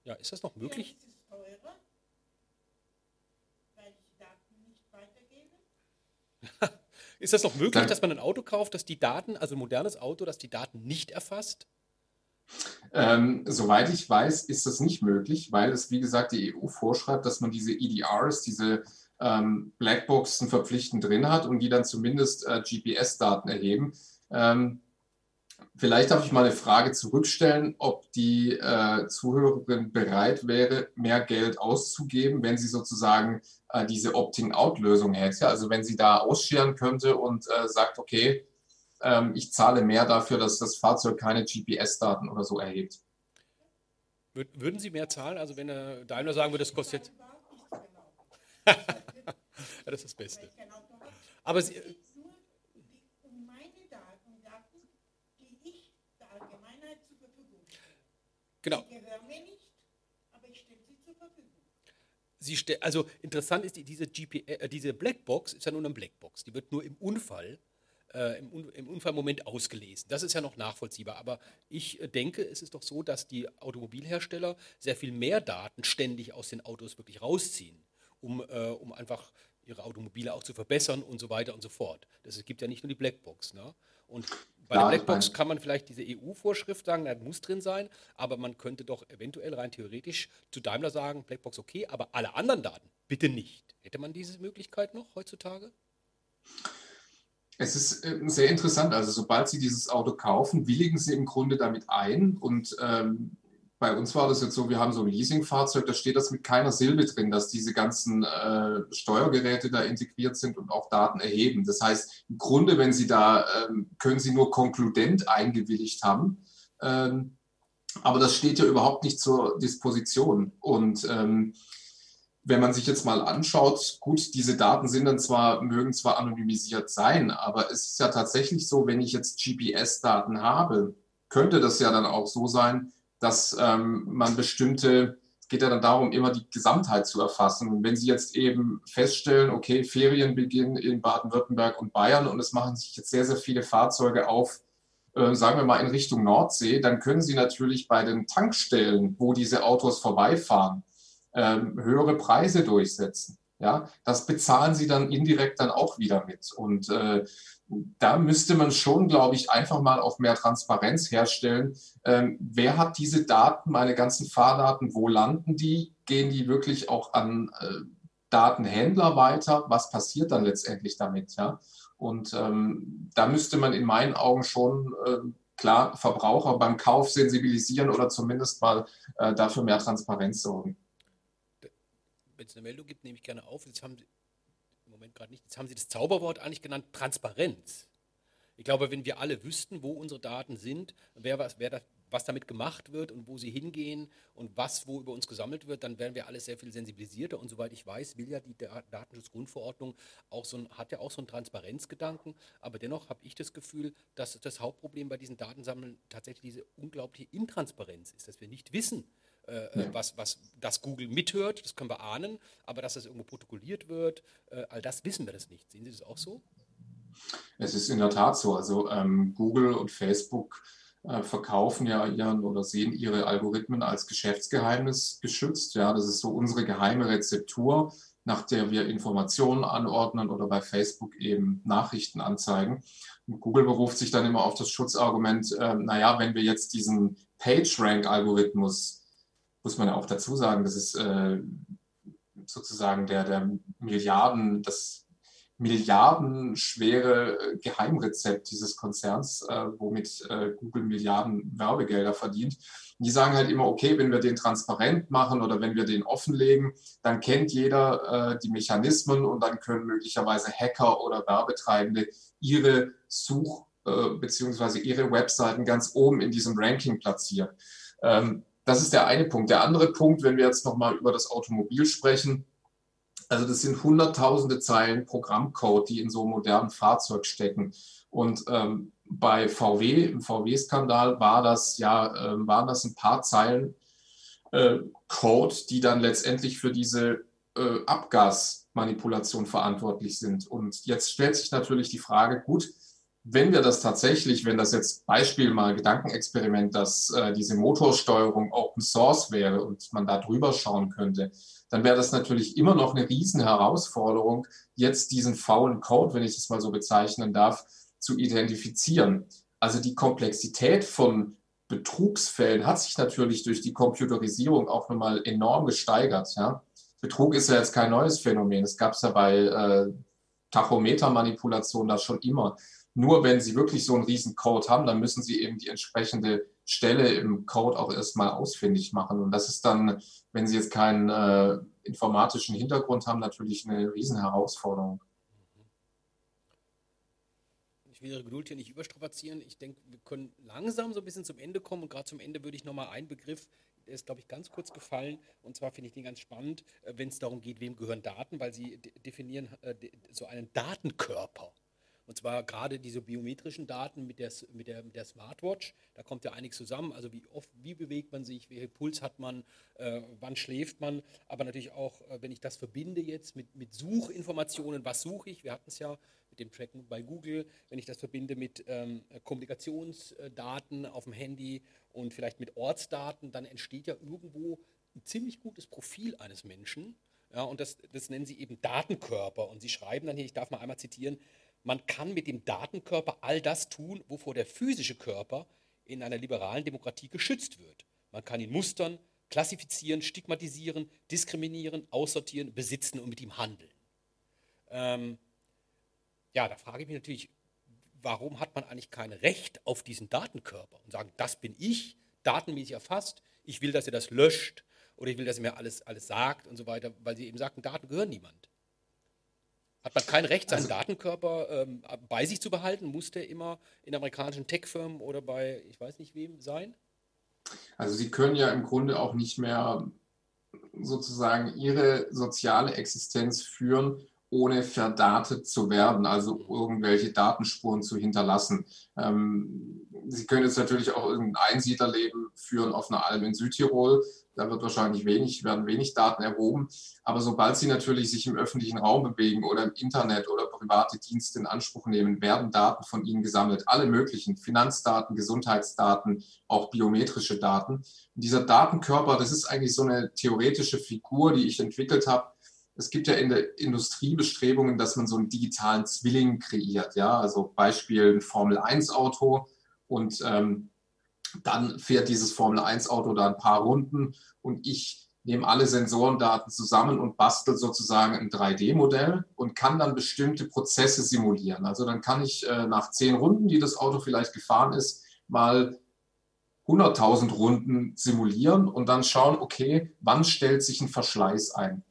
Ja, ist das noch möglich? Ja, ist es teurer, weil ich Daten nicht weitergebe? ist das noch möglich, dass man ein Auto kauft, das die Daten, also ein modernes Auto, das die Daten nicht erfasst? Ähm, soweit ich weiß, ist das nicht möglich, weil es, wie gesagt, die EU vorschreibt, dass man diese EDRs, diese ähm, Blackboxen verpflichtend drin hat und die dann zumindest äh, GPS-Daten erheben. Ähm, Vielleicht darf ich mal eine Frage zurückstellen, ob die äh, Zuhörerin bereit wäre, mehr Geld auszugeben, wenn sie sozusagen äh, diese Opting-out-Lösung hätte. Also wenn sie da ausscheren könnte und äh, sagt, okay, ähm, ich zahle mehr dafür, dass das Fahrzeug keine GPS-Daten oder so erhebt. Würden Sie mehr zahlen? Also wenn der Daimler sagen würde, das kostet... ja, das ist das Beste. Aber Sie, Genau. Die gehören mir nicht, aber ich stelle sie zur Verfügung. Sie also interessant ist, diese, GPS, äh, diese Blackbox ist ja nur eine Blackbox. Die wird nur im Unfall, äh, im, im, Unfallmoment ausgelesen. Das ist ja noch nachvollziehbar. Aber ich äh, denke, es ist doch so, dass die Automobilhersteller sehr viel mehr Daten ständig aus den Autos wirklich rausziehen, um, äh, um einfach ihre Automobile auch zu verbessern und so weiter und so fort. Das, es gibt ja nicht nur die Blackbox. Ne? Und bei ja, der Blackbox kann man vielleicht diese EU-Vorschrift sagen, das muss drin sein, aber man könnte doch eventuell rein theoretisch zu Daimler sagen, Blackbox okay, aber alle anderen Daten bitte nicht. Hätte man diese Möglichkeit noch heutzutage? Es ist äh, sehr interessant. Also sobald Sie dieses Auto kaufen, willigen Sie im Grunde damit ein und ähm, bei uns war das jetzt so, wir haben so ein Leasingfahrzeug, da steht das mit keiner Silbe drin, dass diese ganzen äh, Steuergeräte da integriert sind und auch Daten erheben. Das heißt, im Grunde, wenn Sie da, ähm, können Sie nur konkludent eingewilligt haben. Ähm, aber das steht ja überhaupt nicht zur Disposition. Und ähm, wenn man sich jetzt mal anschaut, gut, diese Daten sind dann zwar, mögen zwar anonymisiert sein, aber es ist ja tatsächlich so, wenn ich jetzt GPS-Daten habe, könnte das ja dann auch so sein, dass ähm, man bestimmte, es geht ja dann darum, immer die Gesamtheit zu erfassen. Wenn Sie jetzt eben feststellen, okay, Ferienbeginn in Baden-Württemberg und Bayern und es machen sich jetzt sehr, sehr viele Fahrzeuge auf, äh, sagen wir mal in Richtung Nordsee, dann können Sie natürlich bei den Tankstellen, wo diese Autos vorbeifahren, ähm, höhere Preise durchsetzen. Ja, das bezahlen sie dann indirekt dann auch wieder mit. Und äh, da müsste man schon, glaube ich, einfach mal auf mehr Transparenz herstellen. Ähm, wer hat diese Daten, meine ganzen Fahrdaten, wo landen die? gehen die wirklich auch an äh, Datenhändler weiter? Was passiert dann letztendlich damit? Ja? Und ähm, da müsste man in meinen Augen schon äh, klar Verbraucher beim Kauf sensibilisieren oder zumindest mal äh, dafür mehr Transparenz sorgen. Wenn es eine Meldung gibt, nehme ich gerne auf. Jetzt haben Sie, im Moment gerade nicht, jetzt haben Sie das Zauberwort eigentlich genannt, Transparenz. Ich glaube, wenn wir alle wüssten, wo unsere Daten sind, wer, was, wer das, was damit gemacht wird und wo sie hingehen und was wo über uns gesammelt wird, dann wären wir alle sehr viel sensibilisierter. Und soweit ich weiß, will ja die Datenschutzgrundverordnung auch so ein, hat ja auch so einen Transparenzgedanken. Aber dennoch habe ich das Gefühl, dass das Hauptproblem bei diesen Datensammeln tatsächlich diese unglaubliche Intransparenz ist, dass wir nicht wissen, äh, ja. was, was das Google mithört, das können wir ahnen, aber dass das irgendwo protokolliert wird, äh, all das wissen wir das nicht. Sehen Sie das auch so? Es ist in der Tat so. Also ähm, Google und Facebook äh, verkaufen ja ihren oder sehen ihre Algorithmen als Geschäftsgeheimnis geschützt. Ja, das ist so unsere geheime Rezeptur, nach der wir Informationen anordnen oder bei Facebook eben Nachrichten anzeigen. Und Google beruft sich dann immer auf das Schutzargument, äh, naja, wenn wir jetzt diesen PageRank-Algorithmus, muss man ja auch dazu sagen, das ist äh, sozusagen der, der Milliarden, das milliardenschwere äh, Geheimrezept dieses Konzerns, äh, womit Google Milliarden Werbegelder verdient. die sagen halt immer, okay, wenn wir den transparent machen oder wenn wir den offenlegen, dann kennt jeder äh, die Mechanismen und dann können möglicherweise Hacker oder Werbetreibende ihre Such- beziehungsweise ihre Webseiten ganz oben in diesem Ranking platzieren. Ähm, das ist der eine Punkt. Der andere Punkt, wenn wir jetzt nochmal über das Automobil sprechen, also das sind hunderttausende Zeilen Programmcode, die in so einem modernen Fahrzeug stecken. Und ähm, bei VW, im VW-Skandal, war das ja, äh, waren das ein paar Zeilen äh, Code, die dann letztendlich für diese äh, Abgasmanipulation verantwortlich sind. Und jetzt stellt sich natürlich die Frage, gut, wenn wir das tatsächlich, wenn das jetzt Beispiel mal Gedankenexperiment, dass äh, diese Motorsteuerung Open Source wäre und man da drüber schauen könnte, dann wäre das natürlich immer noch eine Riesenherausforderung, jetzt diesen faulen Code, wenn ich das mal so bezeichnen darf, zu identifizieren. Also die Komplexität von Betrugsfällen hat sich natürlich durch die Computerisierung auch nochmal enorm gesteigert. Ja? Betrug ist ja jetzt kein neues Phänomen. Es gab es ja bei äh, Tachometermanipulation da schon immer. Nur wenn Sie wirklich so einen riesen Code haben, dann müssen Sie eben die entsprechende Stelle im Code auch erstmal ausfindig machen. Und das ist dann, wenn Sie jetzt keinen äh, informatischen Hintergrund haben, natürlich eine Riesenherausforderung. Ich will Ihre Geduld hier nicht überstrapazieren. Ich denke, wir können langsam so ein bisschen zum Ende kommen. Und gerade zum Ende würde ich nochmal einen Begriff, der ist, glaube ich, ganz kurz gefallen. Und zwar finde ich den ganz spannend, äh, wenn es darum geht, wem gehören Daten, weil Sie definieren äh, so einen Datenkörper. Und zwar gerade diese biometrischen Daten mit der, mit, der, mit der Smartwatch, da kommt ja einiges zusammen. Also wie oft, wie bewegt man sich, welchen Puls hat man, äh, wann schläft man. Aber natürlich auch, äh, wenn ich das verbinde jetzt mit, mit Suchinformationen, was suche ich? Wir hatten es ja mit dem Tracken bei Google, wenn ich das verbinde mit ähm, Kommunikationsdaten auf dem Handy und vielleicht mit Ortsdaten, dann entsteht ja irgendwo ein ziemlich gutes Profil eines Menschen. Ja, und das, das nennen sie eben Datenkörper. Und sie schreiben dann hier, ich darf mal einmal zitieren, man kann mit dem Datenkörper all das tun, wovor der physische Körper in einer liberalen Demokratie geschützt wird. Man kann ihn mustern, klassifizieren, stigmatisieren, diskriminieren, aussortieren, besitzen und mit ihm handeln. Ähm, ja, da frage ich mich natürlich, warum hat man eigentlich kein Recht auf diesen Datenkörper und sagen, das bin ich, datenmäßig erfasst, ich will, dass ihr das löscht oder ich will, dass ihr mir alles, alles sagt und so weiter, weil sie eben sagten, Daten gehören niemand. Hat man kein Recht, seinen also, Datenkörper ähm, bei sich zu behalten? Muss der immer in amerikanischen Tech-Firmen oder bei, ich weiß nicht wem, sein? Also Sie können ja im Grunde auch nicht mehr sozusagen Ihre soziale Existenz führen, ohne verdatet zu werden, also irgendwelche Datenspuren zu hinterlassen. Ähm, Sie können jetzt natürlich auch irgendein Einsiedlerleben führen auf einer Alm in Südtirol. Da wird wahrscheinlich wenig, werden wenig Daten erhoben. Aber sobald Sie natürlich sich im öffentlichen Raum bewegen oder im Internet oder private Dienste in Anspruch nehmen, werden Daten von Ihnen gesammelt. Alle möglichen Finanzdaten, Gesundheitsdaten, auch biometrische Daten. Und dieser Datenkörper, das ist eigentlich so eine theoretische Figur, die ich entwickelt habe. Es gibt ja in der Industrie Bestrebungen, dass man so einen digitalen Zwilling kreiert. Ja, also Beispiel ein Formel-1-Auto und ähm, dann fährt dieses Formel-1-Auto da ein paar Runden und ich nehme alle Sensorendaten zusammen und bastel sozusagen ein 3D-Modell und kann dann bestimmte Prozesse simulieren. Also dann kann ich äh, nach zehn Runden, die das Auto vielleicht gefahren ist, mal 100.000 Runden simulieren und dann schauen, okay, wann stellt sich ein Verschleiß ein.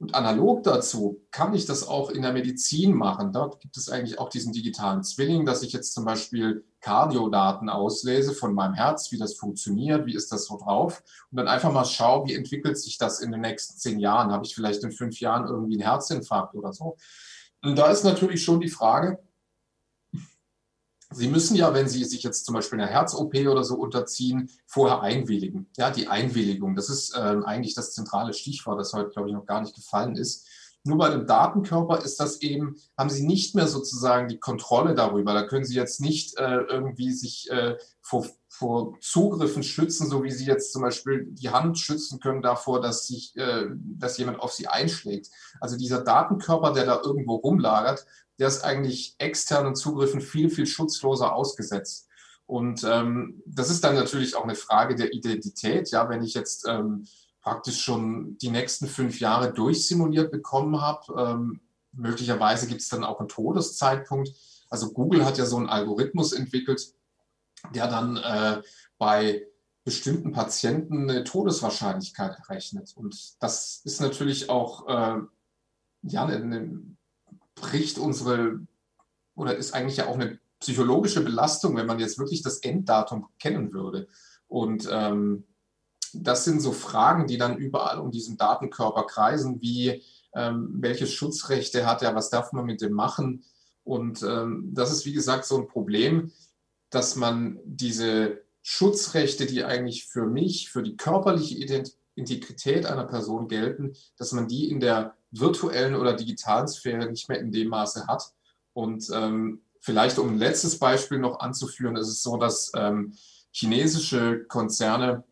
Und analog dazu kann ich das auch in der Medizin machen. Dort gibt es eigentlich auch diesen digitalen Zwilling, dass ich jetzt zum Beispiel Kardiodaten auslese von meinem Herz, wie das funktioniert, wie ist das so drauf und dann einfach mal schaue, wie entwickelt sich das in den nächsten zehn Jahren. Habe ich vielleicht in fünf Jahren irgendwie einen Herzinfarkt oder so? Und da ist natürlich schon die Frage, Sie müssen ja, wenn Sie sich jetzt zum Beispiel einer Herz-OP oder so unterziehen, vorher einwilligen. Ja, die Einwilligung, das ist äh, eigentlich das zentrale Stichwort, das heute, glaube ich, noch gar nicht gefallen ist. Nur bei dem Datenkörper ist das eben, haben Sie nicht mehr sozusagen die Kontrolle darüber. Da können Sie jetzt nicht äh, irgendwie sich äh, vor, vor Zugriffen schützen, so wie Sie jetzt zum Beispiel die Hand schützen können davor, dass, sich, äh, dass jemand auf Sie einschlägt. Also dieser Datenkörper, der da irgendwo rumlagert, der ist eigentlich externen Zugriffen viel, viel schutzloser ausgesetzt. Und ähm, das ist dann natürlich auch eine Frage der Identität. Ja, wenn ich jetzt ähm, praktisch schon die nächsten fünf Jahre durchsimuliert bekommen habe, ähm, möglicherweise gibt es dann auch einen Todeszeitpunkt. Also Google hat ja so einen Algorithmus entwickelt, der dann äh, bei bestimmten Patienten eine Todeswahrscheinlichkeit errechnet. Und das ist natürlich auch äh, ja, eine, bricht unsere oder ist eigentlich ja auch eine psychologische Belastung, wenn man jetzt wirklich das Enddatum kennen würde. Und ähm, das sind so Fragen, die dann überall um diesen Datenkörper kreisen, wie ähm, welche Schutzrechte hat er, was darf man mit dem machen. Und ähm, das ist, wie gesagt, so ein Problem, dass man diese Schutzrechte, die eigentlich für mich, für die körperliche Integrität einer Person gelten, dass man die in der virtuellen oder digitalen Sphäre nicht mehr in dem Maße hat. Und ähm, vielleicht um ein letztes Beispiel noch anzuführen, ist es so, dass ähm, chinesische Konzerne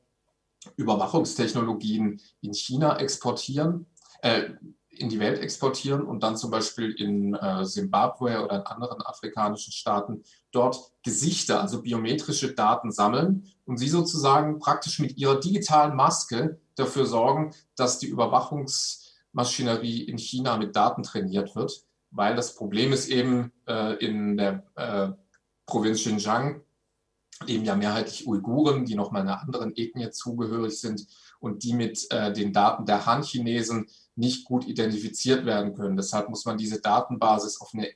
Überwachungstechnologien in China exportieren, äh, in die Welt exportieren und dann zum Beispiel in äh, Simbabwe oder in anderen afrikanischen Staaten dort Gesichter, also biometrische Daten sammeln und sie sozusagen praktisch mit ihrer digitalen Maske dafür sorgen, dass die Überwachungs Maschinerie in China mit Daten trainiert wird, weil das Problem ist eben äh, in der äh, Provinz Xinjiang leben ja mehrheitlich Uiguren, die nochmal einer anderen Ethnie zugehörig sind und die mit äh, den Daten der Han-Chinesen nicht gut identifiziert werden können. Deshalb muss man diese Datenbasis auf eine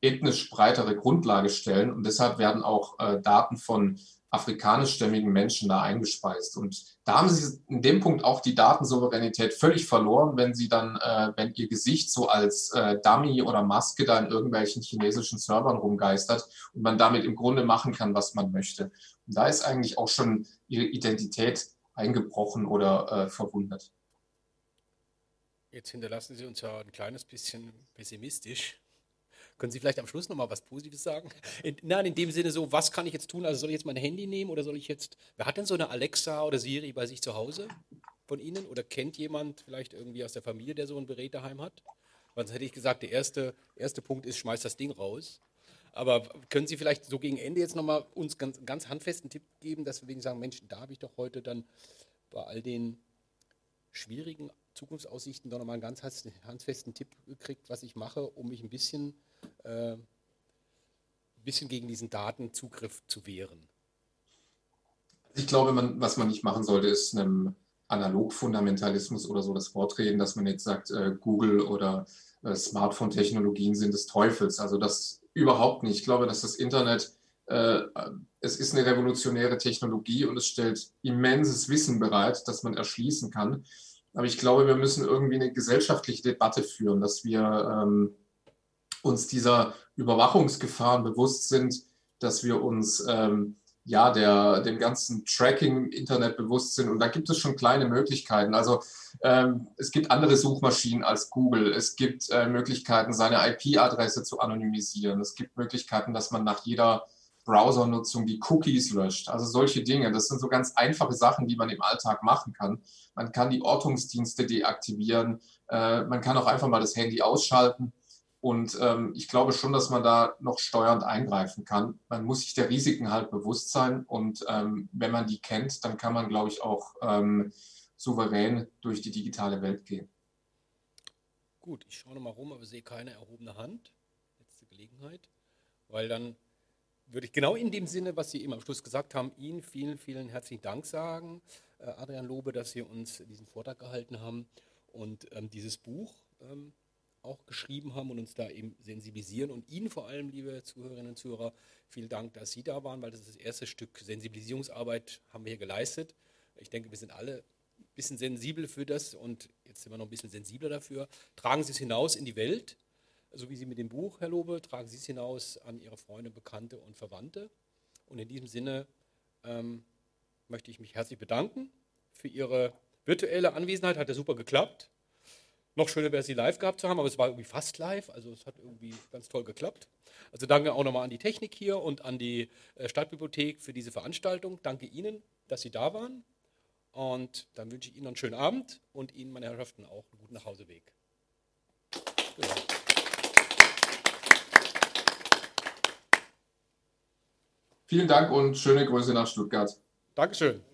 ethnisch breitere Grundlage stellen und deshalb werden auch äh, Daten von afrikanischstämmigen Menschen da eingespeist. Und da haben sie in dem Punkt auch die Datensouveränität völlig verloren, wenn sie dann, äh, wenn ihr Gesicht so als äh, Dummy oder Maske da in irgendwelchen chinesischen Servern rumgeistert und man damit im Grunde machen kann, was man möchte. Und da ist eigentlich auch schon ihre Identität eingebrochen oder äh, verwundet. Jetzt hinterlassen Sie uns ja ein kleines bisschen pessimistisch. Können Sie vielleicht am Schluss nochmal was Positives sagen? In, nein, in dem Sinne so, was kann ich jetzt tun? Also soll ich jetzt mein Handy nehmen oder soll ich jetzt, wer hat denn so eine Alexa oder Siri bei sich zu Hause von Ihnen? Oder kennt jemand vielleicht irgendwie aus der Familie, der so ein Gerät daheim hat? Sonst hätte ich gesagt, der erste, erste Punkt ist, schmeiß das Ding raus. Aber können Sie vielleicht so gegen Ende jetzt nochmal uns ganz, ganz handfesten Tipp geben, dass wir wegen sagen, Mensch, da habe ich doch heute dann bei all den schwierigen Zukunftsaussichten doch nochmal einen ganz handfesten Tipp gekriegt, was ich mache, um mich ein bisschen äh, ein bisschen gegen diesen Datenzugriff zu wehren? Ich glaube, man, was man nicht machen sollte, ist einem Analogfundamentalismus oder so das Vortreten, dass man jetzt sagt, äh, Google oder äh, Smartphone-Technologien sind des Teufels. Also das überhaupt nicht. Ich glaube, dass das Internet, äh, es ist eine revolutionäre Technologie und es stellt immenses Wissen bereit, das man erschließen kann. Aber ich glaube, wir müssen irgendwie eine gesellschaftliche Debatte führen, dass wir ähm, uns dieser Überwachungsgefahren bewusst sind, dass wir uns ähm, ja der, dem ganzen Tracking im Internet bewusst sind. Und da gibt es schon kleine Möglichkeiten. Also ähm, es gibt andere Suchmaschinen als Google. Es gibt äh, Möglichkeiten, seine IP-Adresse zu anonymisieren. Es gibt Möglichkeiten, dass man nach jeder Browsernutzung die Cookies löscht. Also solche Dinge. Das sind so ganz einfache Sachen, die man im Alltag machen kann. Man kann die Ortungsdienste deaktivieren. Äh, man kann auch einfach mal das Handy ausschalten. Und ähm, ich glaube schon, dass man da noch steuernd eingreifen kann. Man muss sich der Risiken halt bewusst sein. Und ähm, wenn man die kennt, dann kann man, glaube ich, auch ähm, souverän durch die digitale Welt gehen. Gut, ich schaue nochmal rum, aber sehe keine erhobene Hand. Letzte Gelegenheit. Weil dann würde ich genau in dem Sinne, was Sie eben am Schluss gesagt haben, Ihnen vielen, vielen herzlichen Dank sagen, äh, Adrian Lobe, dass Sie uns diesen Vortrag gehalten haben und ähm, dieses Buch ähm, auch geschrieben haben und uns da eben sensibilisieren. Und Ihnen vor allem, liebe Zuhörerinnen und Zuhörer, vielen Dank, dass Sie da waren, weil das ist das erste Stück Sensibilisierungsarbeit haben wir hier geleistet. Ich denke, wir sind alle ein bisschen sensibel für das und jetzt sind wir noch ein bisschen sensibler dafür. Tragen Sie es hinaus in die Welt so wie Sie mit dem Buch, Herr Lobe, tragen Sie es hinaus an Ihre Freunde, Bekannte und Verwandte. Und in diesem Sinne ähm, möchte ich mich herzlich bedanken für Ihre virtuelle Anwesenheit. Hat ja super geklappt. Noch schöner wäre es, Sie live gehabt zu haben, aber es war irgendwie fast live. Also es hat irgendwie ganz toll geklappt. Also danke auch nochmal an die Technik hier und an die äh, Stadtbibliothek für diese Veranstaltung. Danke Ihnen, dass Sie da waren. Und dann wünsche ich Ihnen einen schönen Abend und Ihnen, meine Herrschaften, auch einen guten Nachhauseweg. Genau. Vielen Dank und schöne Grüße nach Stuttgart. Dankeschön.